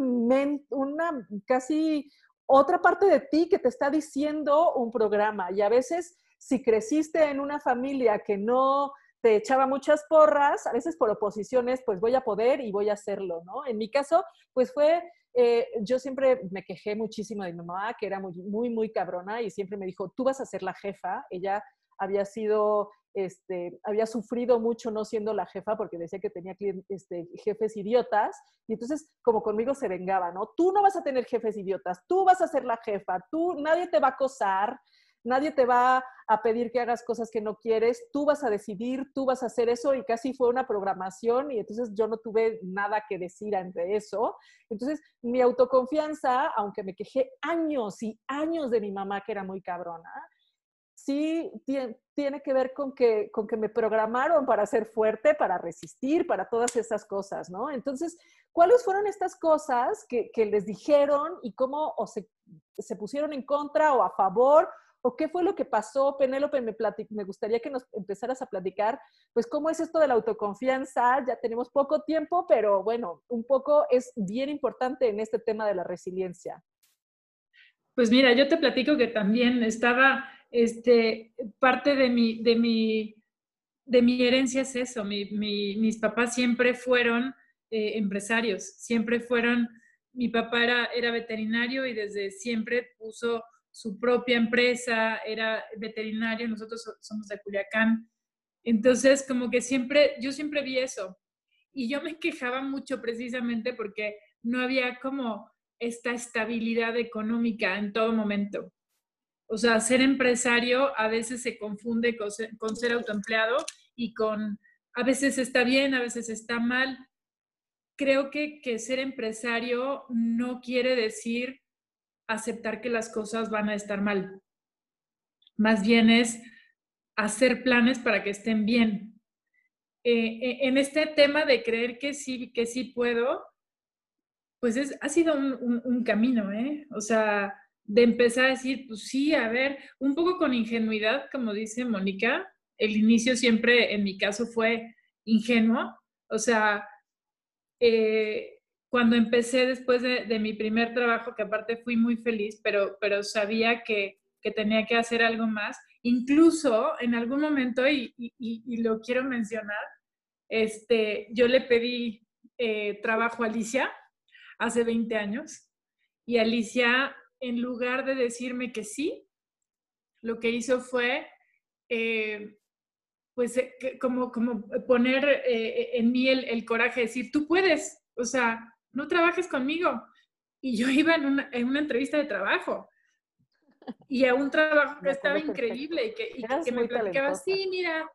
una casi otra parte de ti que te está diciendo un programa. Y a veces, si creciste en una familia que no te echaba muchas porras, a veces por oposiciones, pues voy a poder y voy a hacerlo, ¿no? En mi caso, pues fue eh, yo siempre me quejé muchísimo de mi mamá, que era muy, muy, muy cabrona, y siempre me dijo, tú vas a ser la jefa. Ella había sido, este, había sufrido mucho no siendo la jefa porque decía que tenía este, jefes idiotas, y entonces como conmigo se vengaba, ¿no? Tú no vas a tener jefes idiotas, tú vas a ser la jefa, tú, nadie te va a acosar, nadie te va a pedir que hagas cosas que no quieres, tú vas a decidir, tú vas a hacer eso y casi fue una programación y entonces yo no tuve nada que decir ante eso. Entonces mi autoconfianza, aunque me quejé años y años de mi mamá que era muy cabrona, sí tiene que ver con que, con que me programaron para ser fuerte, para resistir, para todas esas cosas, ¿no? Entonces, ¿cuáles fueron estas cosas que, les dijeron y cómo se, se pusieron en contra o a favor ¿O qué fue lo que pasó, Penélope? Me, me gustaría que nos empezaras a platicar, pues, cómo es esto de la autoconfianza. Ya tenemos poco tiempo, pero bueno, un poco es bien importante en este tema de la resiliencia. Pues mira, yo te platico que también estaba, este, parte de mi, de mi, de mi herencia es eso. mis papás siempre fueron eh, empresarios, siempre fueron, mi papá era, era veterinario y desde siempre puso su propia empresa, era veterinario, nosotros somos de Culiacán. Entonces, como que siempre, yo siempre vi eso. Y yo me quejaba mucho precisamente porque no había como esta estabilidad económica en todo momento. O sea, ser empresario a veces se confunde con ser, autoempleado y con, a veces está bien, a veces está mal. Creo que, que ser empresario no quiere decir aceptar que las cosas van a estar mal. Más bien es hacer planes para que estén bien. Eh, eh, en este tema de creer que sí, que sí puedo, pues es, ha sido un, un, camino, ¿eh? O sea, de empezar a decir, pues sí, a ver, un poco con ingenuidad, como dice Mónica, el inicio siempre en mi caso fue ingenuo, o sea, eh, cuando empecé después de, mi primer trabajo, que aparte fui muy feliz, pero, pero sabía que, que tenía que hacer algo más, incluso en algún momento, y, y, lo quiero mencionar, este, yo le pedí eh, trabajo a Alicia hace 20 años y Alicia, en lugar de decirme que sí, lo que hizo fue eh, pues eh, como, como poner eh, en mí el, coraje de decir, tú puedes, o sea, no trabajes conmigo. Y yo iba en una, en una entrevista de trabajo y a un trabajo que estaba increíble y que, que, me platicaba, sí, mira,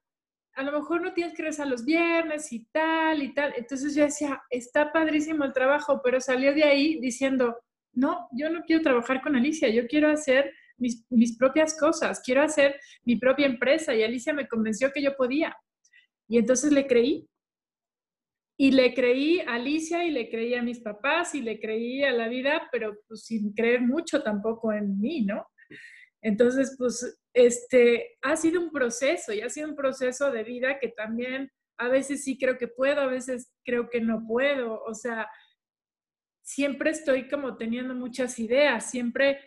a lo mejor no tienes que rezar los viernes y tal y tal. Entonces yo decía, está padrísimo el trabajo, pero salió de ahí diciendo, no, yo no quiero trabajar con Alicia, yo quiero hacer mis, propias cosas, quiero hacer mi propia empresa y Alicia me convenció que yo podía. Y entonces le creí. Y le creí a Alicia y le creí a mis papás y le creí a la vida, pero pues sin creer mucho tampoco en mí, ¿no? Entonces, pues, este, ha sido un proceso y ha sido un proceso de vida que también a veces sí creo que puedo, a veces creo que no puedo. O sea, siempre estoy como teniendo muchas ideas, siempre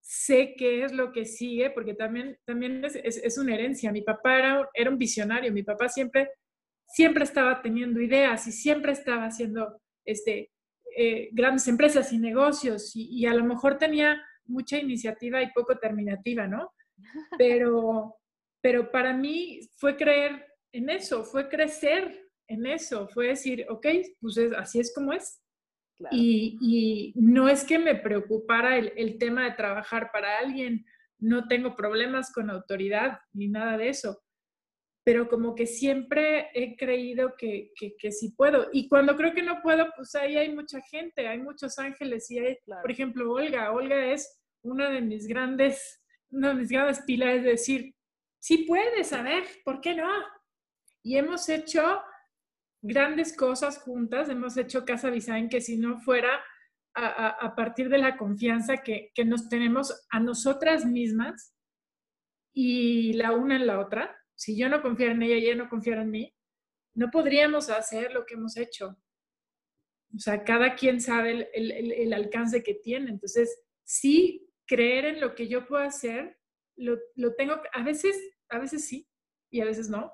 sé qué es lo que sigue, porque también, también es, es, una herencia. Mi papá era, era, un visionario, mi papá siempre, siempre estaba teniendo ideas y siempre estaba haciendo este, eh, grandes empresas y negocios y, a lo mejor tenía mucha iniciativa y poco terminativa, ¿no? Pero, pero para mí fue creer en eso, fue crecer en eso, fue decir, ok, pues así es como es. Y, no es que me preocupara el, tema de trabajar para alguien, no tengo problemas con autoridad ni nada de eso, pero como que siempre he creído que, que, sí puedo. Y cuando creo que no puedo, pues ahí hay mucha gente, hay muchos ángeles y hay, por ejemplo, Olga. Olga es una de mis grandes, una de mis grandes pilares de decir, sí puedes, a ver, ¿por qué no? Y hemos hecho grandes cosas juntas. Hemos hecho Casa Design que si no fuera a, partir de la confianza que, nos tenemos a nosotras mismas y la una en la otra, si yo no confiara en ella y ella no confiara en mí, no podríamos hacer lo que hemos hecho. O sea, cada quien sabe el, alcance que tiene. Entonces, sí, creer en lo que yo puedo hacer, lo, lo tengo, a veces, a veces sí y a veces no,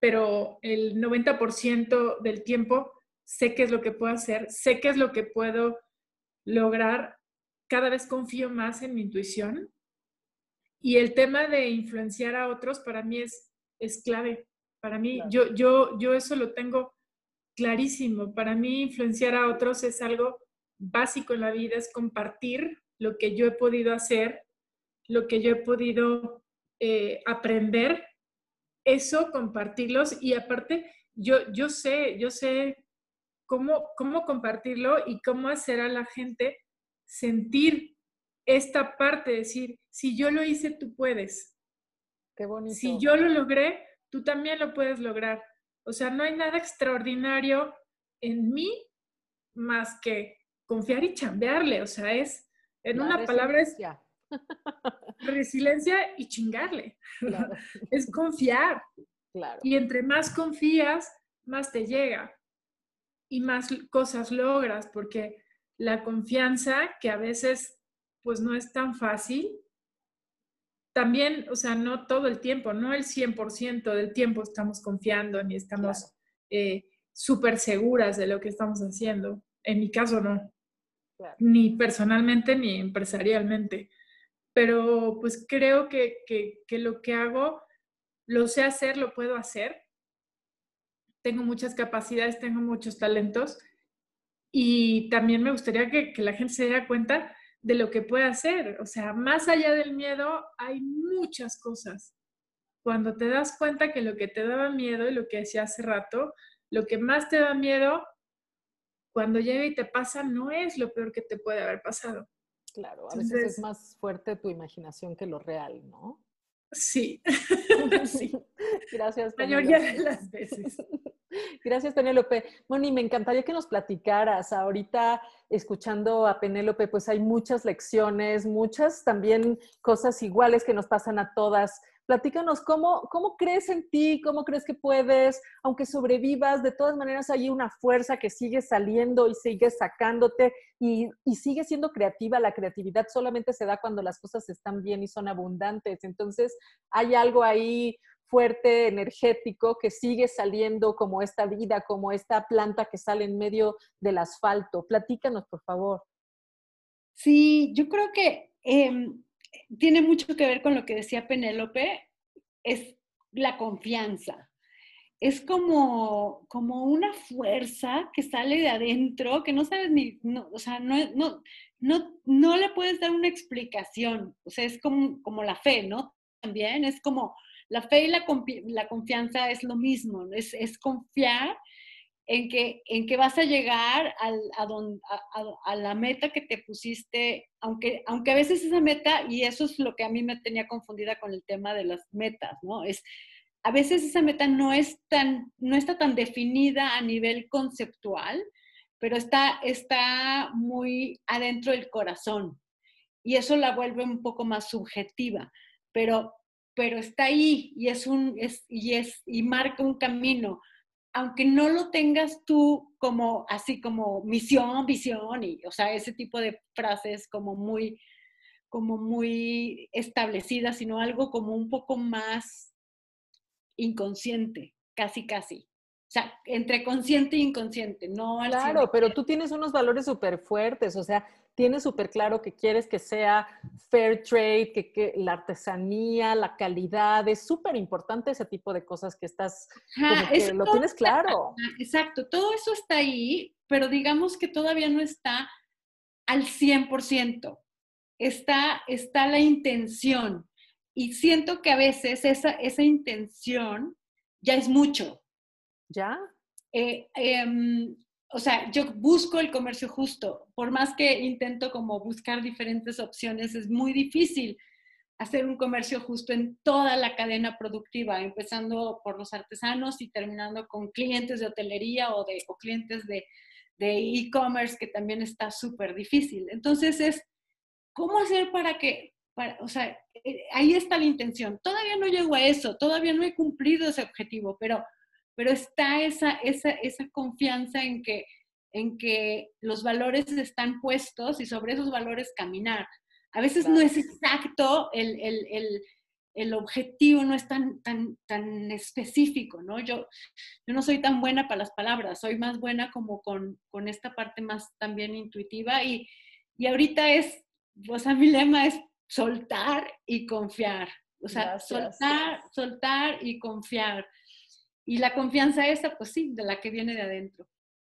pero el 90% del tiempo sé qué es lo que puedo hacer, sé qué es lo que puedo lograr, cada vez confío más en mi intuición. Y el tema de influenciar a otros para mí es, es clave. Para mí, yo, yo, yo eso lo tengo clarísimo. Para mí, influenciar a otros es algo básico en la vida, es compartir lo que yo he podido hacer, lo que yo he podido eh, aprender eso, compartirlos y aparte, yo, yo sé, yo sé cómo, cómo compartirlo y cómo hacer a la gente sentir esta parte, decir, si yo lo hice, tú puedes. Qué bonito. Si yo lo logré, tú también lo puedes lograr. O sea, no hay nada extraordinario en mí más que confiar y chambearle. O sea, es, en una palabra, es Resiliencia y chingarle. es confiar. Y entre más confías, más te llega y más cosas logras, porque la confianza, que a veces pues no es tan fácil, también, o sea, no todo el tiempo, no el 100% del tiempo estamos confiando ni estamos eh, súper seguras de lo que estamos haciendo. En mi caso, no. Ni personalmente ni empresarialmente pero pues creo que, lo que hago, lo sé hacer, lo puedo hacer. Tengo muchas capacidades, tengo muchos talentos y también me gustaría que, la gente se diera cuenta de lo que puede hacer. O sea, más allá del miedo, hay muchas cosas. Cuando te das cuenta que lo que te daba miedo y lo que decía hace rato, lo que más te da miedo, cuando llega y te pasa, no es lo peor que te puede haber pasado. Claro, a veces es más fuerte tu imaginación que lo real, ¿no? Sí. sí. Gracias. La mayoría de las veces. Gracias, Penélope. Moni, me encantaría que nos platicaras. Ahorita, escuchando a Penélope, pues hay muchas lecciones, muchas también cosas iguales que nos pasan a todas. Platícanos, ¿cómo, ¿cómo crees en ti? ¿Cómo crees que puedes? Aunque sobrevivas, de todas maneras hay una fuerza que sigue saliendo y sigue sacándote y, y sigue siendo creativa. La creatividad solamente se da cuando las cosas están bien y son abundantes. Entonces, hay algo ahí fuerte, energético, que sigue saliendo como esta vida, como esta planta que sale en medio del asfalto. Platícanos, por favor. Sí, yo creo que em, tiene mucho que ver con lo que decía Penélope, es la confianza. Es como, como una fuerza que sale de adentro, que no sabes ni, o sea, no, no, no, no le puedes dar una explicación. O sea, es como, como la fe, ¿no? También es como, la fe y la, la confianza es lo mismo, es, es confiar en que, en que vas a llegar al, a, a, a, la meta que te pusiste, aunque, aunque a veces esa meta, y eso es lo que a mí me tenía confundida con el tema de las metas, ¿no? Es, a veces esa meta no, es tan, no está tan definida a nivel conceptual, pero está, está muy adentro del corazón. Y eso la vuelve un poco más subjetiva. Pero pero está ahí y es un es, y es y marca un camino aunque no lo tengas tú como así como misión visión y o sea ese tipo de frases como muy como muy establecidas sino algo como un poco más inconsciente casi casi. O sea, entre consciente e inconsciente, no al Claro, pero tú tienes unos valores súper fuertes, o sea, tienes súper claro que quieres que sea fair trade, que, la artesanía, la calidad, es súper importante ese tipo de cosas que estás, que lo tienes claro. Exacto, todo eso está ahí, pero digamos que todavía no está al 100%. Está, está la intención. Y siento que a veces esa, esa intención ya es mucho. ¿Ya? Eh, em, o sea, yo busco el comercio justo, por más que intento como buscar diferentes opciones, es muy difícil hacer un comercio justo en toda la cadena productiva, empezando por los artesanos y terminando con clientes de hotelería o, de, clientes de e-commerce, que también está súper difícil. Entonces es, ¿cómo hacer para que, o sea, eh, ahí está la intención. Todavía no llego a eso, todavía no he cumplido ese objetivo, pero pero está esa, esa, esa confianza en que, en que los valores están puestos y sobre esos valores caminar. A veces no es exacto el, el, el, el, objetivo, no es tan, tan, tan específico, ¿no? Yo, yo no soy tan buena para las palabras, soy más buena como con, con esta parte más también intuitiva y, y ahorita es, o sea, mi lema es soltar y confiar. O sea, soltar, soltar y confiar. Y la confianza esa, pues sí, de la que viene de adentro.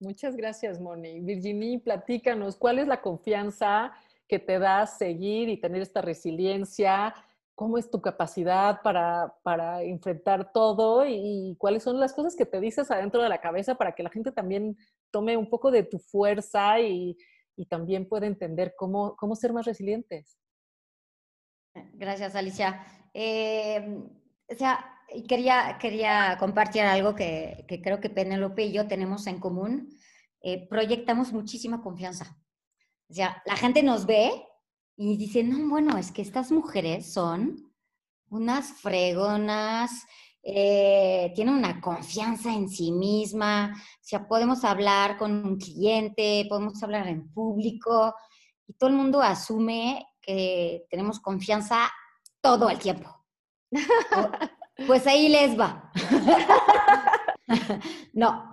Muchas gracias, Moni. Virginie, platícanos, ¿cuál es la confianza que te da seguir y tener esta resiliencia? ¿Cómo es tu capacidad para, para enfrentar todo? ¿Y cuáles son las cosas que te dices adentro de la cabeza para que la gente también tome un poco de tu fuerza y, y también pueda entender cómo, cómo ser más resilientes? Gracias, Alicia. Eh, o sea, quería, quería compartir algo que, que creo que Penélope y yo tenemos en común. Eh, proyectamos muchísima confianza. O sea, la gente nos ve y dice, no, bueno, es que estas mujeres son unas fregonas, eh, tienen una confianza en sí misma, o sea, podemos hablar con un cliente, podemos hablar en público y todo el mundo asume que tenemos confianza todo el tiempo. Pues ahí les va. no.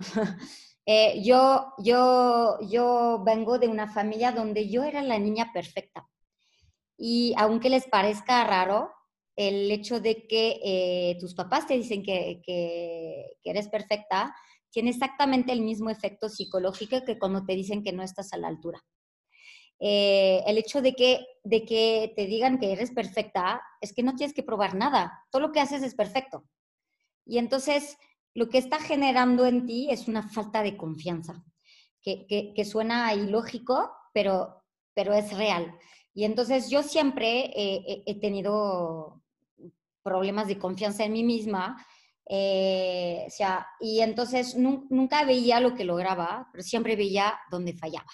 Eh, yo, yo, yo vengo de una familia donde yo era la niña perfecta. Y aunque les parezca raro, el hecho de que eh, tus papás te dicen que, que, eres perfecta, tiene exactamente el mismo efecto psicológico que cuando te dicen que no estás a la altura. Eh, el hecho de que, de que te digan que eres perfecta es que no tienes que probar nada. Todo lo que haces es perfecto. Y entonces lo que está generando en ti es una falta de confianza, que, suena ilógico, pero, pero es real. Y entonces yo siempre he tenido problemas de confianza en mí misma. Eh, o sea, y entonces nunca veía lo que lograba, pero siempre veía dónde fallaba.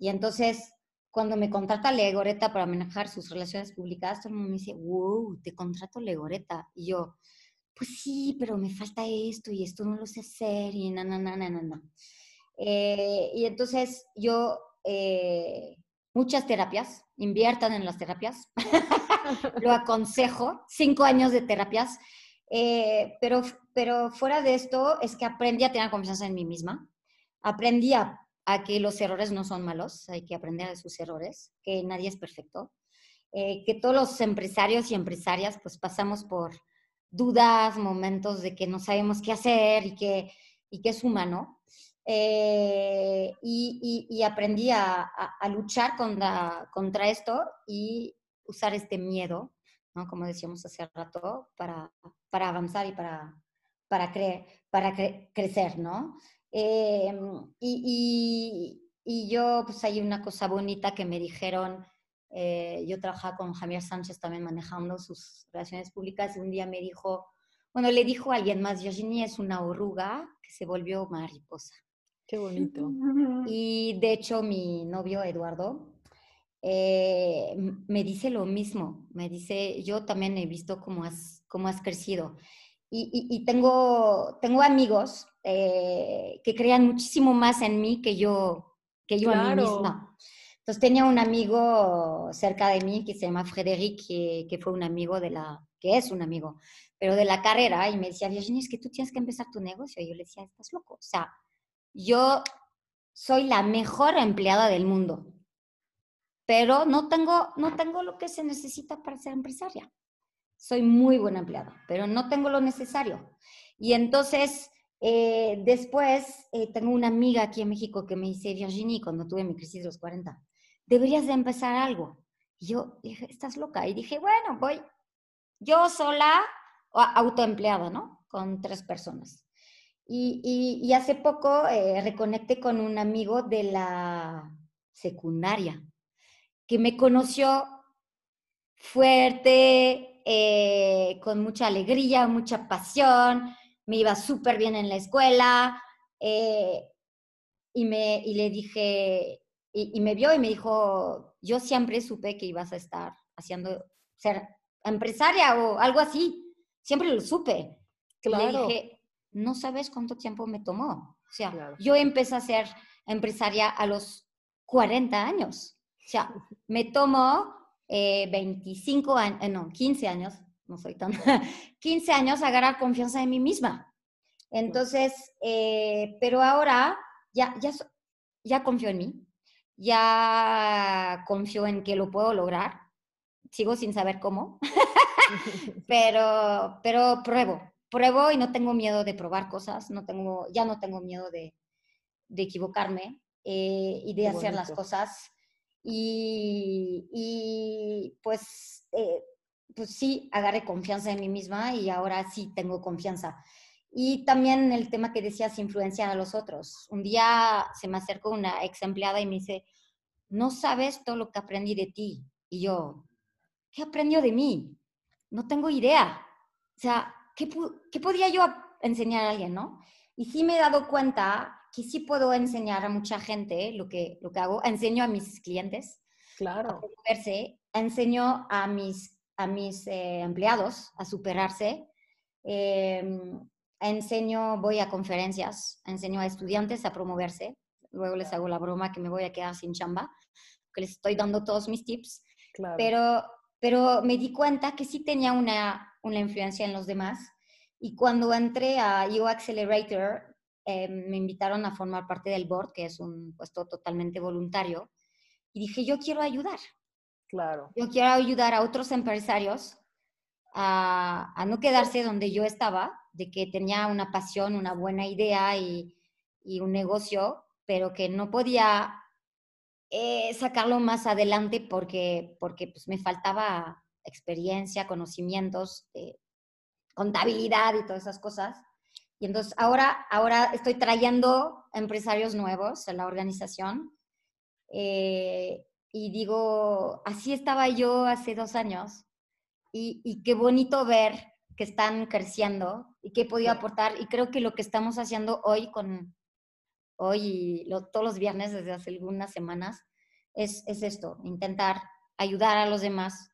Y entonces, cuando me contrata Legoreta para manejar sus relaciones públicas, todo el mundo me dice, wow, te contrato Legoreta. Y yo, pues sí, pero me falta esto y esto no lo sé hacer y na, na, na, na, na. Eh, y entonces yo, eh, muchas terapias, inviertan en las terapias, lo aconsejo, cinco años de terapias, eh, pero, pero fuera de esto es que aprendí a tener confianza en mí misma, aprendí a, que los errores no son malos, hay que aprender de sus errores, que nadie es perfecto, que todos los empresarios y empresarias pues pasamos por dudas, momentos de que no sabemos qué hacer y que, y que es humano. Eh, y, aprendí a, luchar contra, contra, esto y usar este miedo, ¿no? como decíamos hace rato, para, para avanzar y para, para, creer, para crecer. ¿no? Eh, y, y, yo, pues hay una cosa bonita que me dijeron eh, yo trabajaba con Javier Sánchez también manejando sus relaciones públicas y un día me dijo, bueno, le dijo a alguien más, Virginia es una oruga que se volvió mariposa. Qué bonito. Y de hecho mi novio Eduardo eh, me dice lo mismo, me dice, yo también he visto cómo has, cómo has crecido. Y, y, tengo, tengo amigos eh, que crean muchísimo más en mí que yo, que yo a mí misma. Entonces tenía un amigo cerca de mí que se llama Frederic, que, que, fue un amigo de la, que es un amigo, pero de la carrera, y me decía, Virginia, es que tú tienes que empezar tu negocio. Y yo le decía, estás loco. O sea, yo soy la mejor empleada del mundo, pero no tengo, no tengo lo que se necesita para ser empresaria. Soy muy buena empleada, pero no tengo lo necesario. Y entonces, eh, después, eh, tengo una amiga aquí en México que me dice, Virginia, cuando tuve mi crisis de los 40, deberías de empezar algo. Y yo dije, estás loca. Y dije, bueno, voy yo sola, autoempleada, ¿no? Con tres personas. Y, y, hace poco eh, reconecté con un amigo de la secundaria que me conoció fuerte, eh, con mucha alegría, mucha pasión, me iba súper bien en la escuela eh, y, me, y le dije, y, me vio y me dijo, yo siempre supe que ibas a estar haciendo, ser empresaria o algo así. Siempre lo supe. Claro. Le dije, no sabes cuánto tiempo me tomó. O sea, yo empecé a ser empresaria a los 40 años. O sea, me tomó 25 años, eh, no, 15 años, no soy tan, 15 años agarrar confianza en mí misma. Entonces, eh, pero ahora ya, ya, ya confío en mí, ya confío en que lo puedo lograr. Sigo sin saber cómo, pero, pero pruebo, pruebo y no tengo miedo de probar cosas, no tengo, ya no tengo miedo de, de equivocarme eh, y de hacer las cosas. Y, y pues, eh, pues sí, agarré confianza en mí misma y ahora sí tengo confianza. Y también el tema que decías, influenciar a los otros. Un día se me acercó una ex empleada y me dice, no sabes todo lo que aprendí de ti. Y yo, ¿qué aprendió de mí? No tengo idea. O sea, ¿qué, qué podía yo enseñar a alguien, no? Y sí me he dado cuenta que sí puedo enseñar a mucha gente lo que, lo que hago. Enseño a mis clientes claro. a superarse, enseño a mis, a mis eh, empleados a superarse. Em, enseño, voy a conferencias, enseño a estudiantes a promoverse. Luego les hago la broma que me voy a quedar sin chamba, que les estoy dando todos mis tips. Pero, pero me di cuenta que sí tenía una, una influencia en los demás. Y cuando entré a U Accelerator, eh, me invitaron a formar parte del board, que es un puesto totalmente voluntario. Y dije, yo quiero ayudar. Claro. Yo quiero ayudar a otros empresarios a, a no quedarse donde yo estaba, de que tenía una pasión, una buena idea y, y un negocio, pero que no podía eh, sacarlo más adelante porque, porque pues, me faltaba experiencia, conocimientos, eh, contabilidad y todas esas cosas. Y entonces ahora, ahora estoy trayendo empresarios nuevos a la organización. Eh, y digo, así estaba yo hace dos años y, y qué bonito ver que están creciendo y qué he podido aportar. Y creo que lo que estamos haciendo hoy con hoy y todos los viernes desde hace algunas semanas es, es esto, intentar ayudar a los demás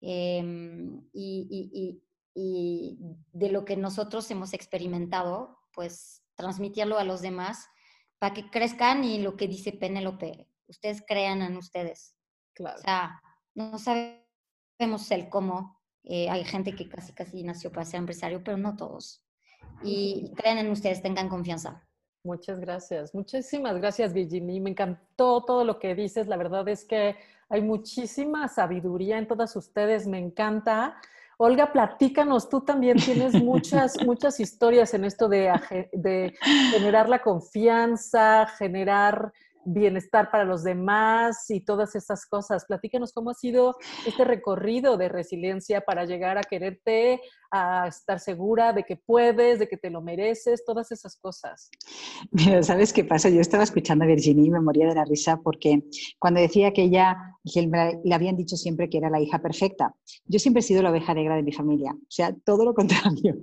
em, y, y, y, de lo que nosotros hemos experimentado, pues transmitirlo a los demás para que crezcan y lo que dice Penélope, ustedes crean en ustedes. Claro. O sea, no sabemos el cómo, eh, hay gente que casi, casi nació para ser empresario, pero no todos. Y, crean en ustedes, tengan confianza. Muchas gracias. Muchísimas gracias, Virginie. Me encantó todo lo que dices. La verdad es que hay muchísima sabiduría en todas ustedes. Me encanta. Olga, platícanos, tú también tienes muchas, muchas historias en esto de, de generar la confianza, generar bienestar para los demás y todas esas cosas. Platícanos cómo ha sido este recorrido de resiliencia para llegar a quererte, a estar segura de que puedes, de que te lo mereces, todas esas cosas. Mira, ¿sabes qué pasa? Yo estaba escuchando a Virginie y me moría de la risa porque cuando decía que ella, le habían dicho siempre que era la hija perfecta, yo siempre he sido la oveja negra de mi familia, o sea, todo lo contrario.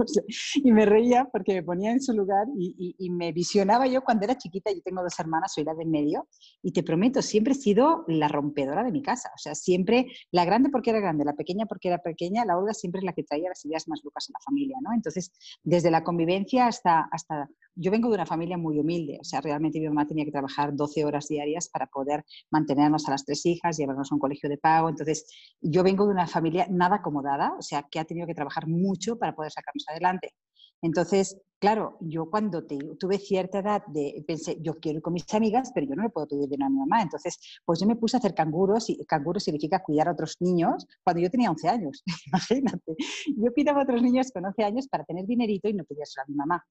y me reía porque me ponía en su lugar y, me visionaba yo cuando era chiquita, yo tengo dos hermanas, soy la de medio, y te prometo, siempre he sido la rompedora de mi casa. O sea, siempre la grande porque era grande, la pequeña porque era pequeña, la Olga siempre es la que traía las ideas más locas en la familia, ¿no? Entonces, desde la convivencia hasta, hasta... Yo vengo de una familia muy humilde, o sea, realmente mi mamá tenía que trabajar 12 horas diarias para poder mantenernos a las tres hijas, llevarnos a un colegio de pago. Entonces, yo vengo de una familia nada acomodada, o sea, que ha tenido que trabajar mucho para poder sacarnos adelante. Entonces, claro, yo cuando tuve cierta edad, de, pensé, yo quiero ir con mis amigas, pero yo no le puedo pedir dinero a mi mamá. Entonces, pues yo me puse a hacer canguros, y canguros significa cuidar a otros niños, cuando yo tenía 11 años, imagínate. Yo cuidaba a otros niños con 11 años para tener dinerito y no pedírselo a mi mamá.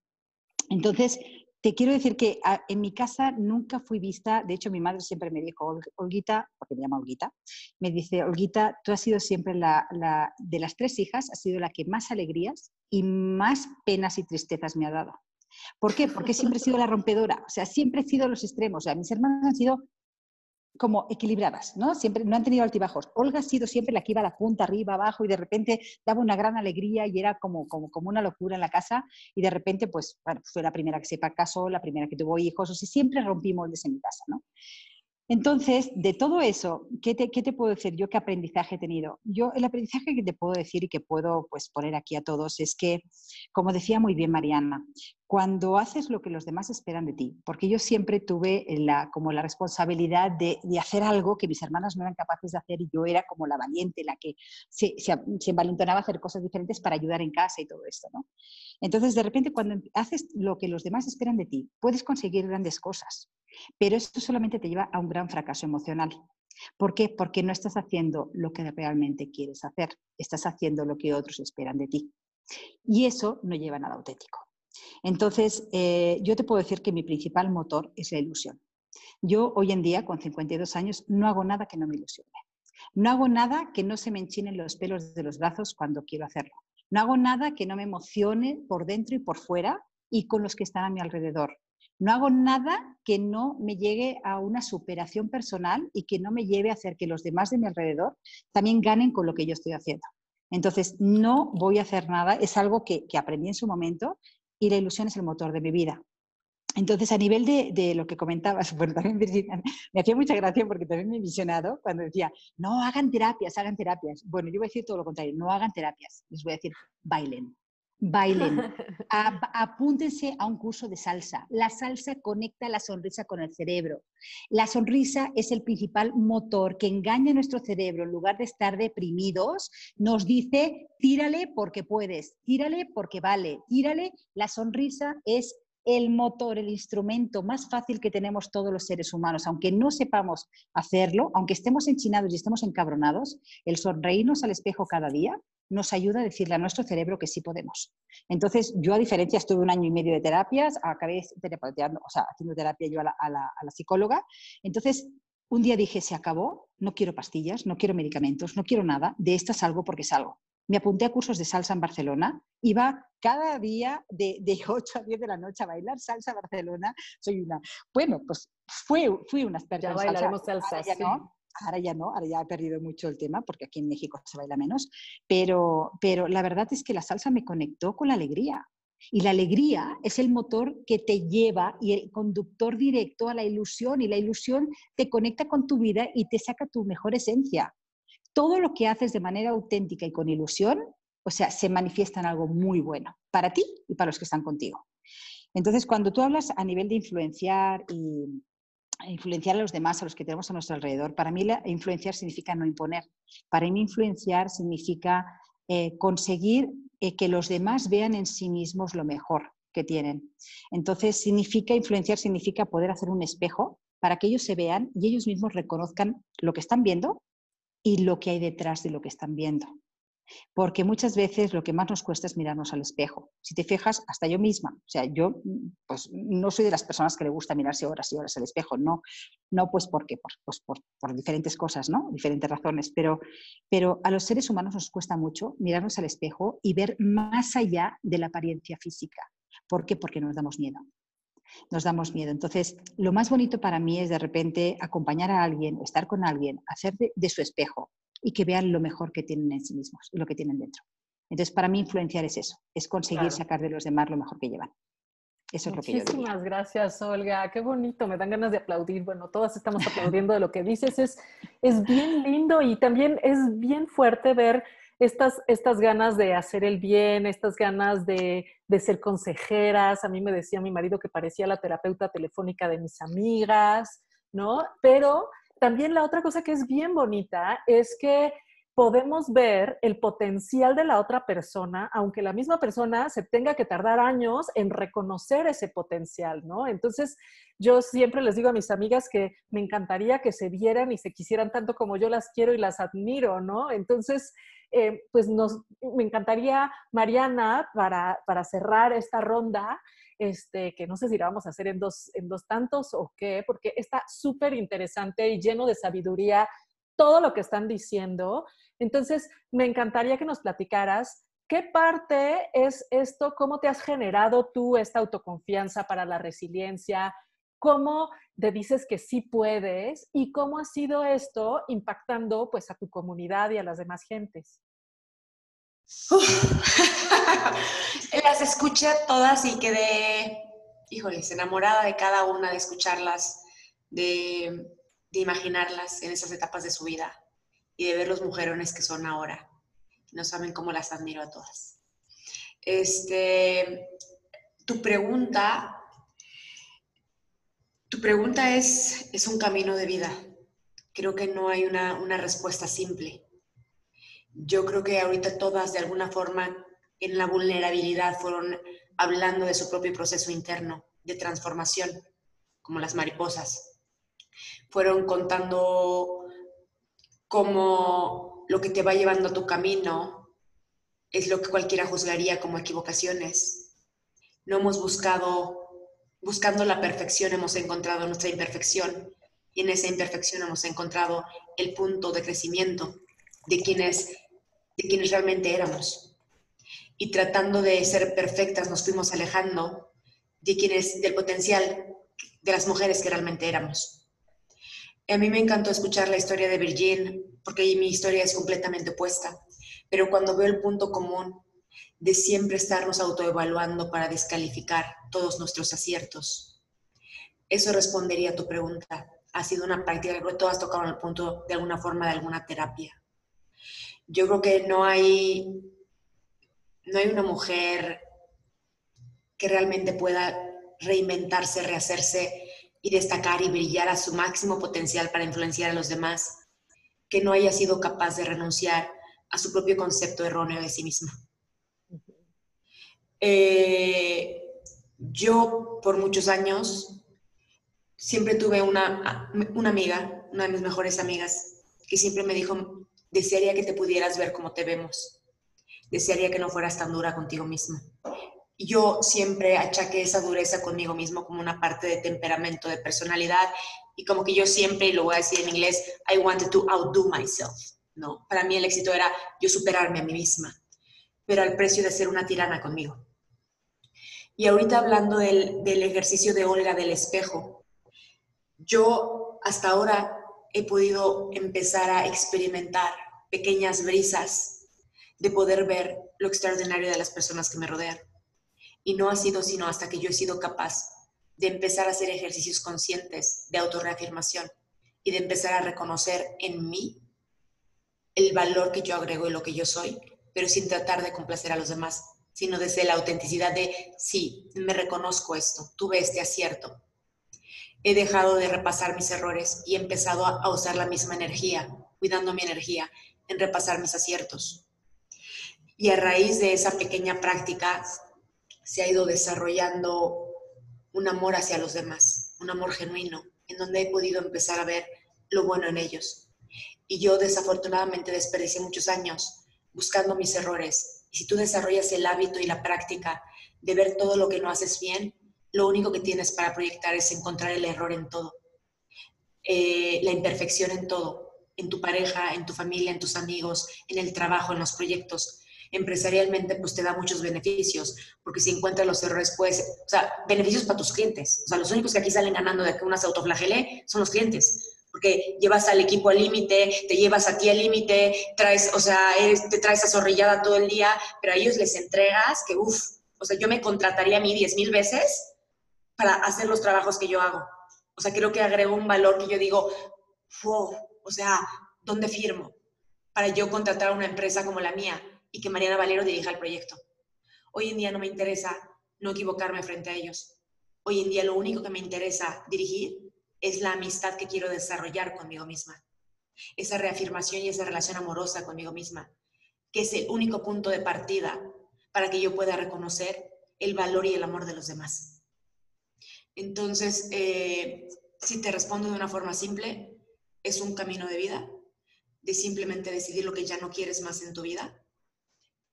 Entonces, te quiero decir que ah, en mi casa nunca fui vista, de hecho mi madre siempre me dijo, Olguita, porque me llama Olguita, me dice, Olguita, tú has sido siempre la, la, de las tres hijas, has sido la que más alegrías y más penas y tristezas me ha dado. ¿Por qué? Porque siempre he sido la rompedora, o sea, siempre he sido los extremos, o sea, mis hermanas han sido como equilibradas, ¿no? Siempre no han tenido altibajos. Olga ha sido siempre la que iba a la punta, arriba, abajo, y de repente daba una gran alegría y era como, como, como una locura en la casa, y de repente, pues, bueno, fue la primera que se casó, la primera que tuvo hijos, o sea, siempre rompí moldes en mi casa, ¿no? Entonces, de todo eso, ¿qué te, ¿qué te, puedo decir yo? ¿Qué aprendizaje he tenido? Yo el aprendizaje que te puedo decir y que puedo pues, poner aquí a todos es que, como decía muy bien Mariana, cuando haces lo que los demás esperan de ti, porque yo siempre tuve la, como la responsabilidad de, hacer algo que mis hermanas no eran capaces de hacer y yo era como la valiente, la que se, se, se envalentonaba a hacer cosas diferentes para ayudar en casa y todo esto, ¿no? Entonces, de repente, cuando haces lo que los demás esperan de ti, puedes conseguir grandes cosas, pero esto solamente te lleva a un gran fracaso emocional. ¿Por qué? Porque no estás haciendo lo que realmente quieres hacer, estás haciendo lo que otros esperan de ti. Y eso no lleva a nada auténtico. Entonces, eh, yo te puedo decir que mi principal motor es la ilusión. Yo hoy en día, con 52 años, no hago nada que no me ilusione. No hago nada que no se me enchinen los pelos de los brazos cuando quiero hacerlo. No hago nada que no me emocione por dentro y por fuera y con los que están a mi alrededor. No hago nada que no me llegue a una superación personal y que no me lleve a hacer que los demás de mi alrededor también ganen con lo que yo estoy haciendo. Entonces, no voy a hacer nada, es algo que, aprendí en su momento y la ilusión es el motor de mi vida. Entonces, a nivel de, lo que comentabas, bueno, también me hacía mucha gracia porque también me he visionado cuando decía, no hagan terapias, hagan terapias. Bueno, yo voy a decir todo lo contrario, no hagan terapias, les voy a decir, bailen bailen, apúntense a un curso de salsa. La salsa conecta la sonrisa con el cerebro. La sonrisa es el principal motor que engaña a nuestro cerebro. En lugar de estar deprimidos, nos dice, tírale porque puedes, tírale porque vale, tírale. La sonrisa es el motor, el instrumento más fácil que tenemos todos los seres humanos, aunque no sepamos hacerlo, aunque estemos enchinados y estemos encabronados, el sonreírnos al espejo cada día nos ayuda a decirle a nuestro cerebro que sí podemos. Entonces, yo a diferencia, estuve un año y medio de terapias, acabé o sea, haciendo terapia yo a la, a la psicóloga. Entonces, un día dije, se acabó, no quiero pastillas, no quiero medicamentos, no quiero nada, de esto salgo porque salgo me apunté a cursos de salsa en Barcelona, iba cada día de, de 8 a 10 de la noche a bailar salsa en Barcelona. Soy una, bueno, pues fui, fui una experta ya en bailaremos salsa. ya no. Ahora ya no, ahora ya he perdido mucho el tema porque aquí en México se baila menos, pero, pero la verdad es que la salsa me conectó con la alegría. Y la alegría es el motor que te lleva y el conductor directo a la ilusión y la ilusión te conecta con tu vida y te saca tu mejor esencia. Todo lo que haces de manera auténtica y con ilusión, o sea, se manifiesta en algo muy bueno para ti y para los que están contigo. Entonces, cuando tú hablas a nivel de influenciar y influenciar a los demás, a los que tenemos a nuestro alrededor, para mí influenciar significa no imponer. Para mí influenciar significa eh, conseguir eh, que los demás vean en sí mismos lo mejor que tienen. Entonces, significa influenciar, significa poder hacer un espejo para que ellos se vean y ellos mismos reconozcan lo que están viendo y lo que hay detrás de lo que están viendo. Porque muchas veces lo que más nos cuesta es mirarnos al espejo. Si te fijas, hasta yo misma, o sea, yo pues no soy de las personas que le gusta mirarse horas y horas al espejo, no, no pues porque, pues por, por, diferentes cosas, ¿no? Diferentes razones, pero, pero a los seres humanos nos cuesta mucho mirarnos al espejo y ver más allá de la apariencia física. ¿Por qué? Porque nos damos miedo nos damos miedo. Entonces, lo más bonito para mí es de repente acompañar a alguien, estar con alguien, hacer de, su espejo y que vean lo mejor que tienen en sí mismos y lo que tienen dentro. Entonces, para mí influenciar es eso, es conseguir sacar de los demás lo mejor que llevan. Eso es lo que yo Muchísimas gracias, Olga. Qué bonito, me dan ganas de aplaudir. Bueno, todas estamos aplaudiendo de lo que dices. Es, es bien lindo y también es bien fuerte ver estas, estas ganas de hacer el bien, estas ganas de, de ser consejeras. A mí me decía mi marido que parecía la terapeuta telefónica de mis amigas, ¿no? Pero también la otra cosa que es bien bonita es que podemos ver el potencial de la otra persona, aunque la misma persona se tenga que tardar años en reconocer ese potencial, ¿no? Entonces, yo siempre les digo a mis amigas que me encantaría que se vieran y se quisieran tanto como yo las quiero y las admiro, ¿no? Entonces, eh, pues nos, me encantaría, Mariana, para, para cerrar esta ronda, este, que no sé si la vamos a hacer en dos, en dos tantos o qué, porque está súper interesante y lleno de sabiduría todo lo que están diciendo. Entonces, me encantaría que nos platicaras qué parte es esto, cómo te has generado tú esta autoconfianza para la resiliencia, cómo te dices que sí puedes y cómo ha sido esto impactando pues a tu comunidad y a las demás gentes. Las escuché todas y quedé, híjoles, enamorada de cada una, de escucharlas, de, imaginarlas en esas etapas de su vida y de ver los mujerones que son ahora. No saben cómo las admiro a todas. Este, tu pregunta, tu pregunta es, es un camino de vida. Creo que no hay una, una respuesta simple yo creo que ahorita todas de alguna forma en la vulnerabilidad fueron hablando de su propio proceso interno de transformación, como las mariposas. Fueron contando cómo lo que te va llevando a tu camino es lo que cualquiera juzgaría como equivocaciones. No hemos buscado, buscando la perfección, hemos encontrado nuestra imperfección y en esa imperfección hemos encontrado el punto de crecimiento de quienes, de quienes realmente éramos. Y tratando de ser perfectas nos fuimos alejando de quienes, del potencial de las mujeres que realmente éramos. A mí me encantó escuchar la historia de Virgin, porque mi historia es completamente opuesta, pero cuando veo el punto común de siempre estarnos autoevaluando para descalificar todos nuestros aciertos, eso respondería a tu pregunta. Ha sido una práctica, creo que todas tocaron el punto de alguna forma de alguna terapia yo creo que no hay, no hay una mujer que realmente pueda reinventarse, rehacerse y destacar y brillar a su máximo potencial para influenciar a los demás, que no haya sido capaz de renunciar a su propio concepto erróneo de sí misma. Eh, yo por muchos años siempre tuve una, una amiga, una de mis mejores amigas, que siempre me dijo, Desearía que te pudieras ver como te vemos. Desearía que no fueras tan dura contigo misma. Yo siempre achaqué esa dureza conmigo mismo como una parte de temperamento, de personalidad, y como que yo siempre, y lo voy a decir en inglés, I wanted to outdo myself. ¿no? Para mí el éxito era yo superarme a mí misma, pero al precio de ser una tirana conmigo. Y ahorita hablando del ejercicio de Olga del espejo, yo hasta ahora he podido empezar a experimentar pequeñas brisas de poder ver lo extraordinario de las personas que me rodean. Y no ha sido sino hasta que yo he sido capaz de empezar a hacer ejercicios conscientes de autorreafirmación y de empezar a reconocer en mí el valor que yo agrego y lo que yo soy, pero sin tratar de complacer a los demás, sino desde la autenticidad de, sí, me reconozco esto, tuve este acierto. He dejado de repasar mis errores y he empezado a, usar la misma energía, cuidando mi energía, en repasar mis aciertos. Y a raíz de esa pequeña práctica se ha ido desarrollando un amor hacia los demás, un amor genuino, en donde he podido empezar a ver lo bueno en ellos. Y yo desafortunadamente desperdicié muchos años buscando mis errores. Y si tú desarrollas el hábito y la práctica de ver todo lo que no haces bien, lo único que tienes para proyectar es encontrar el error en todo, eh, la imperfección en todo, en tu pareja, en tu familia, en tus amigos, en el trabajo, en los proyectos. Empresarialmente pues te da muchos beneficios, porque si encuentras los errores, pues, o sea, beneficios para tus clientes. O sea, los únicos que aquí salen ganando de que una se autoflagele son los clientes, porque llevas al equipo al límite, te llevas a ti al límite, traes, o sea, te traes azorrillada todo el día, pero a ellos les entregas que, uff, o sea, yo me contrataría a mí diez mil veces para hacer los trabajos que yo hago. O sea, creo que agrego un valor que yo digo, wow, o sea, ¿dónde firmo? Para yo contratar a una empresa como la mía y que Mariana Valero dirija el proyecto. Hoy en día no me interesa no equivocarme frente a ellos. Hoy en día lo único que me interesa dirigir es la amistad que quiero desarrollar conmigo misma. Esa reafirmación y esa relación amorosa conmigo misma, que es el único punto de partida para que yo pueda reconocer el valor y el amor de los demás. Entonces, eh, si te respondo de una forma simple, es un camino de vida, de simplemente decidir lo que ya no quieres más en tu vida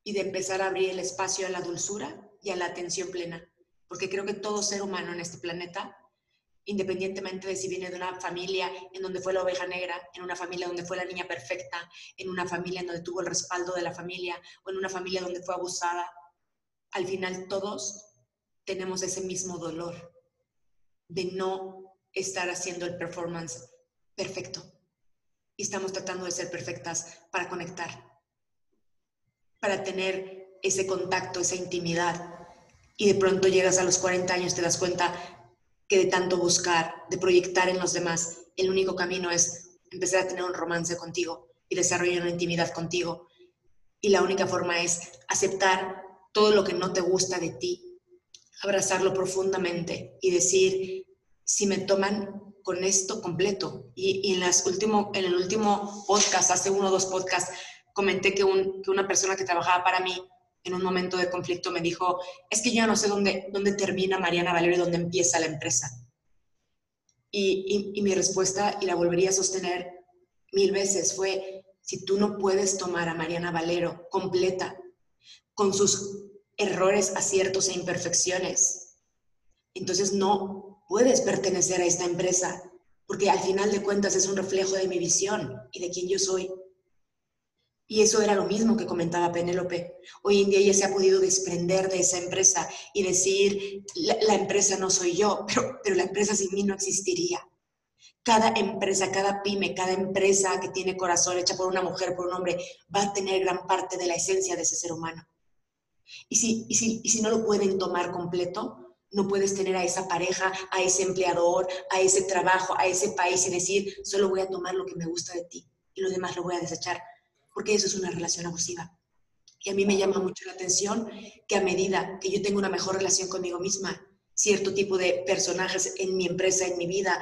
y de empezar a abrir el espacio a la dulzura y a la atención plena. Porque creo que todo ser humano en este planeta, independientemente de si viene de una familia en donde fue la oveja negra, en una familia donde fue la niña perfecta, en una familia en donde tuvo el respaldo de la familia o en una familia donde fue abusada, al final todos tenemos ese mismo dolor de no estar haciendo el performance perfecto. Y estamos tratando de ser perfectas para conectar para tener ese contacto, esa intimidad. Y de pronto llegas a los 40 años, te das cuenta que de tanto buscar, de proyectar en los demás, el único camino es empezar a tener un romance contigo y desarrollar una intimidad contigo. Y la única forma es aceptar todo lo que no te gusta de ti, abrazarlo profundamente y decir, si me toman con esto completo. Y, en, las último, en el último podcast, hace uno o dos podcasts, comenté que, una persona que trabajaba para mí en un momento de conflicto me dijo, es que yo no sé dónde, dónde termina Mariana Valero y dónde empieza la empresa. Y, y, mi respuesta, y la volvería a sostener mil veces, fue, si tú no puedes tomar a Mariana Valero completa, con sus errores, aciertos e imperfecciones, entonces no puedes pertenecer a esta empresa, porque al final de cuentas es un reflejo de mi visión y de quién yo soy. Y eso era lo mismo que comentaba Penélope. Hoy en día ella se ha podido desprender de esa empresa y decir, la, empresa no soy yo, pero, pero la empresa sin mí no existiría. Cada empresa, cada pyme, cada empresa que tiene corazón hecha por una mujer, por un hombre, va a tener gran parte de la esencia de ese ser humano. Y si, y si, y si no lo pueden tomar completo, no puedes tener a esa pareja, a ese empleador, a ese trabajo, a ese país y decir, solo voy a tomar lo que me gusta de ti y lo demás lo voy a desechar porque eso es una relación abusiva. Y a mí me llama mucho la atención que a medida que yo tengo una mejor relación conmigo misma, cierto tipo de personajes en mi empresa, en mi vida,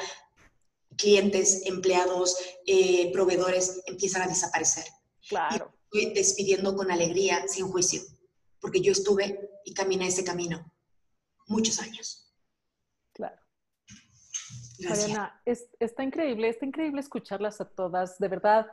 clientes, empleados, eh, proveedores, empiezan a desaparecer. Claro. Y estoy despidiendo con alegría, sin juicio, porque yo estuve y caminé ese camino muchos años. Claro. Mariana, está increíble, está increíble escucharlas a todas, de verdad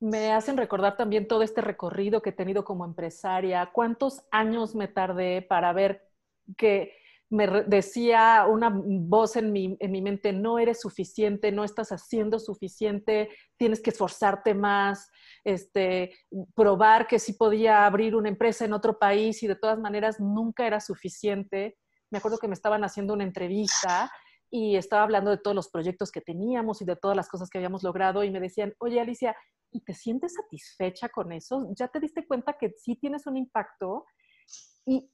me hacen recordar también todo este recorrido que he tenido como empresaria, cuántos años me tardé para ver que me decía una voz en mi, en mi mente, no eres suficiente, no estás haciendo suficiente, tienes que esforzarte más, este, probar que sí podía abrir una empresa en otro país y de todas maneras nunca era suficiente. Me acuerdo que me estaban haciendo una entrevista y estaba hablando de todos los proyectos que teníamos y de todas las cosas que habíamos logrado y me decían, oye Alicia, ¿y te sientes satisfecha con eso? ¿Ya te diste cuenta que sí tienes un impacto? Y,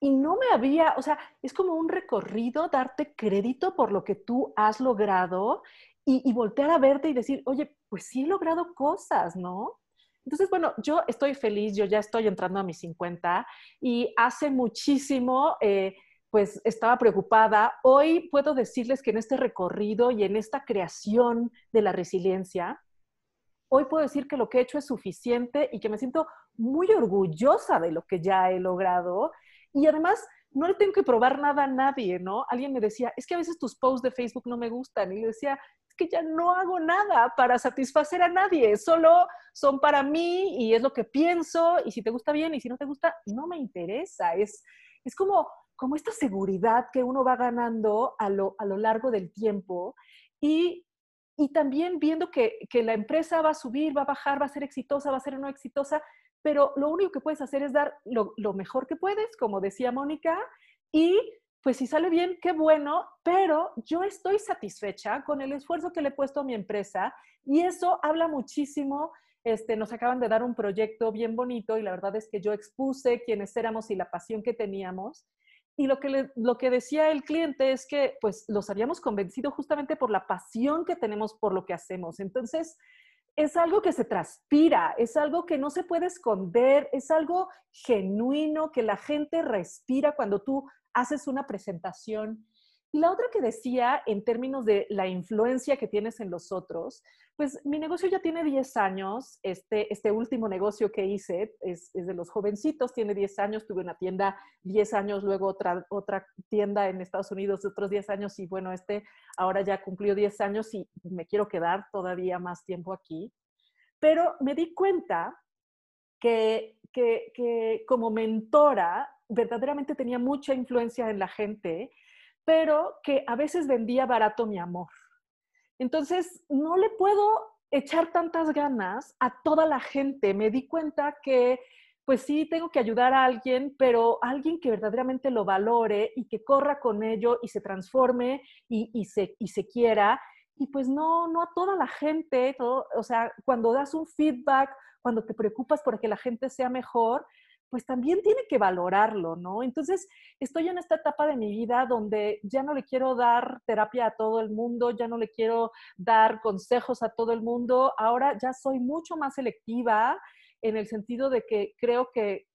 y no me había, o sea, es como un recorrido, darte crédito por lo que tú has logrado y, y voltear a verte y decir, oye, pues sí he logrado cosas, ¿no? Entonces, bueno, yo estoy feliz, yo ya estoy entrando a mis 50 y hace muchísimo, eh, pues estaba preocupada. Hoy puedo decirles que en este recorrido y en esta creación de la resiliencia, hoy puedo decir que lo que he hecho es suficiente y que me siento muy orgullosa de lo que ya he logrado. Y además, no le tengo que probar nada a nadie, ¿no? Alguien me decía, es que a veces tus posts de Facebook no me gustan. Y le decía, que ya no hago nada para satisfacer a nadie, solo son para mí y es lo que pienso y si te gusta bien y si no te gusta, no me interesa. Es, es como, como esta seguridad que uno va ganando a lo, a lo largo del tiempo y, y también viendo que, que, la empresa va a subir, va a bajar, va a ser exitosa, va a ser no exitosa, pero lo único que puedes hacer es dar lo, mejor que puedes, como decía Mónica, y pues si sale bien, qué bueno, pero yo estoy satisfecha con el esfuerzo que le he puesto a mi empresa y eso habla muchísimo. Este, nos acaban de dar un proyecto bien bonito y la verdad es que yo expuse quiénes éramos y la pasión que teníamos. Y lo que, lo que decía el cliente es que pues los habíamos convencido justamente por la pasión que tenemos por lo que hacemos. Entonces, es algo que se transpira, es algo que no se puede esconder, es algo genuino que la gente respira cuando tú haces una presentación. Y la otra que decía en términos de la influencia que tienes en los otros, pues mi negocio ya tiene 10 años, este, este último negocio que hice es, es de los jovencitos, tiene 10 años, tuve una tienda 10 años, luego otra, otra tienda en Estados Unidos de otros 10 años y bueno, este ahora ya cumplió 10 años y me quiero quedar todavía más tiempo aquí. Pero me di cuenta que, que, que como mentora verdaderamente tenía mucha influencia en la gente, pero que a veces vendía barato mi amor. Entonces, no le puedo echar tantas ganas a toda la gente. Me di cuenta que, pues sí, tengo que ayudar a alguien, pero alguien que verdaderamente lo valore y que corra con ello y se transforme y, se, quiera. Y pues no, no a toda la gente, o sea, cuando das un feedback, cuando te preocupas por que la gente sea mejor, pues también tiene que valorarlo, ¿no? Entonces, estoy en esta etapa de mi vida donde ya no le quiero dar terapia a todo el mundo, ya no le quiero dar consejos a todo el mundo, ahora ya soy mucho más selectiva en el sentido de que creo que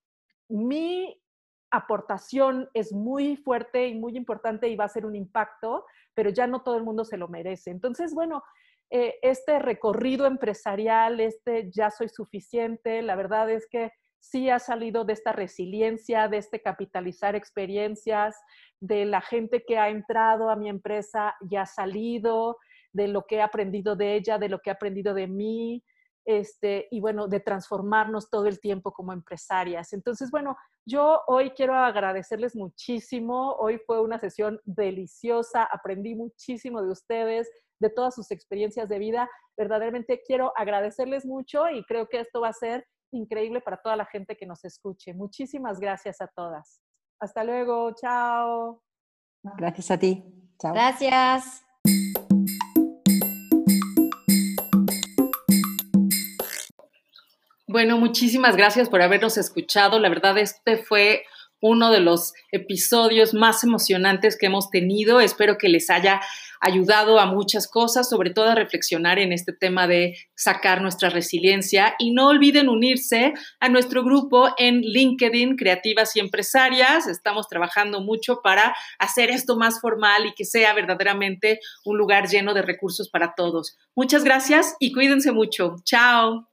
mi aportación es muy fuerte y muy importante y va a ser un impacto, pero ya no todo el mundo se lo merece. Entonces, bueno, eh, este recorrido empresarial, este ya soy suficiente, la verdad es que sí ha salido de esta resiliencia, de este capitalizar experiencias, de la gente que ha entrado a mi empresa y ha salido, de lo que he aprendido de ella, de lo que he aprendido de mí, este, y bueno, de transformarnos todo el tiempo como empresarias. Entonces, bueno, yo hoy quiero agradecerles muchísimo. Hoy fue una sesión deliciosa, aprendí muchísimo de ustedes, de todas sus experiencias de vida. Verdaderamente quiero agradecerles mucho y creo que esto va a ser increíble para toda la gente que nos escuche. Muchísimas gracias a todas. Hasta luego, chao. Gracias a ti. Chao. Gracias. Bueno, muchísimas gracias por habernos escuchado. La verdad, este fue uno de los episodios más emocionantes que hemos tenido. Espero que les haya ayudado a muchas cosas, sobre todo a reflexionar en este tema de sacar nuestra resiliencia. Y no olviden unirse a nuestro grupo en LinkedIn, Creativas y Empresarias. Estamos trabajando mucho para hacer esto más formal y que sea verdaderamente un lugar lleno de recursos para todos. Muchas gracias y cuídense mucho. Chao.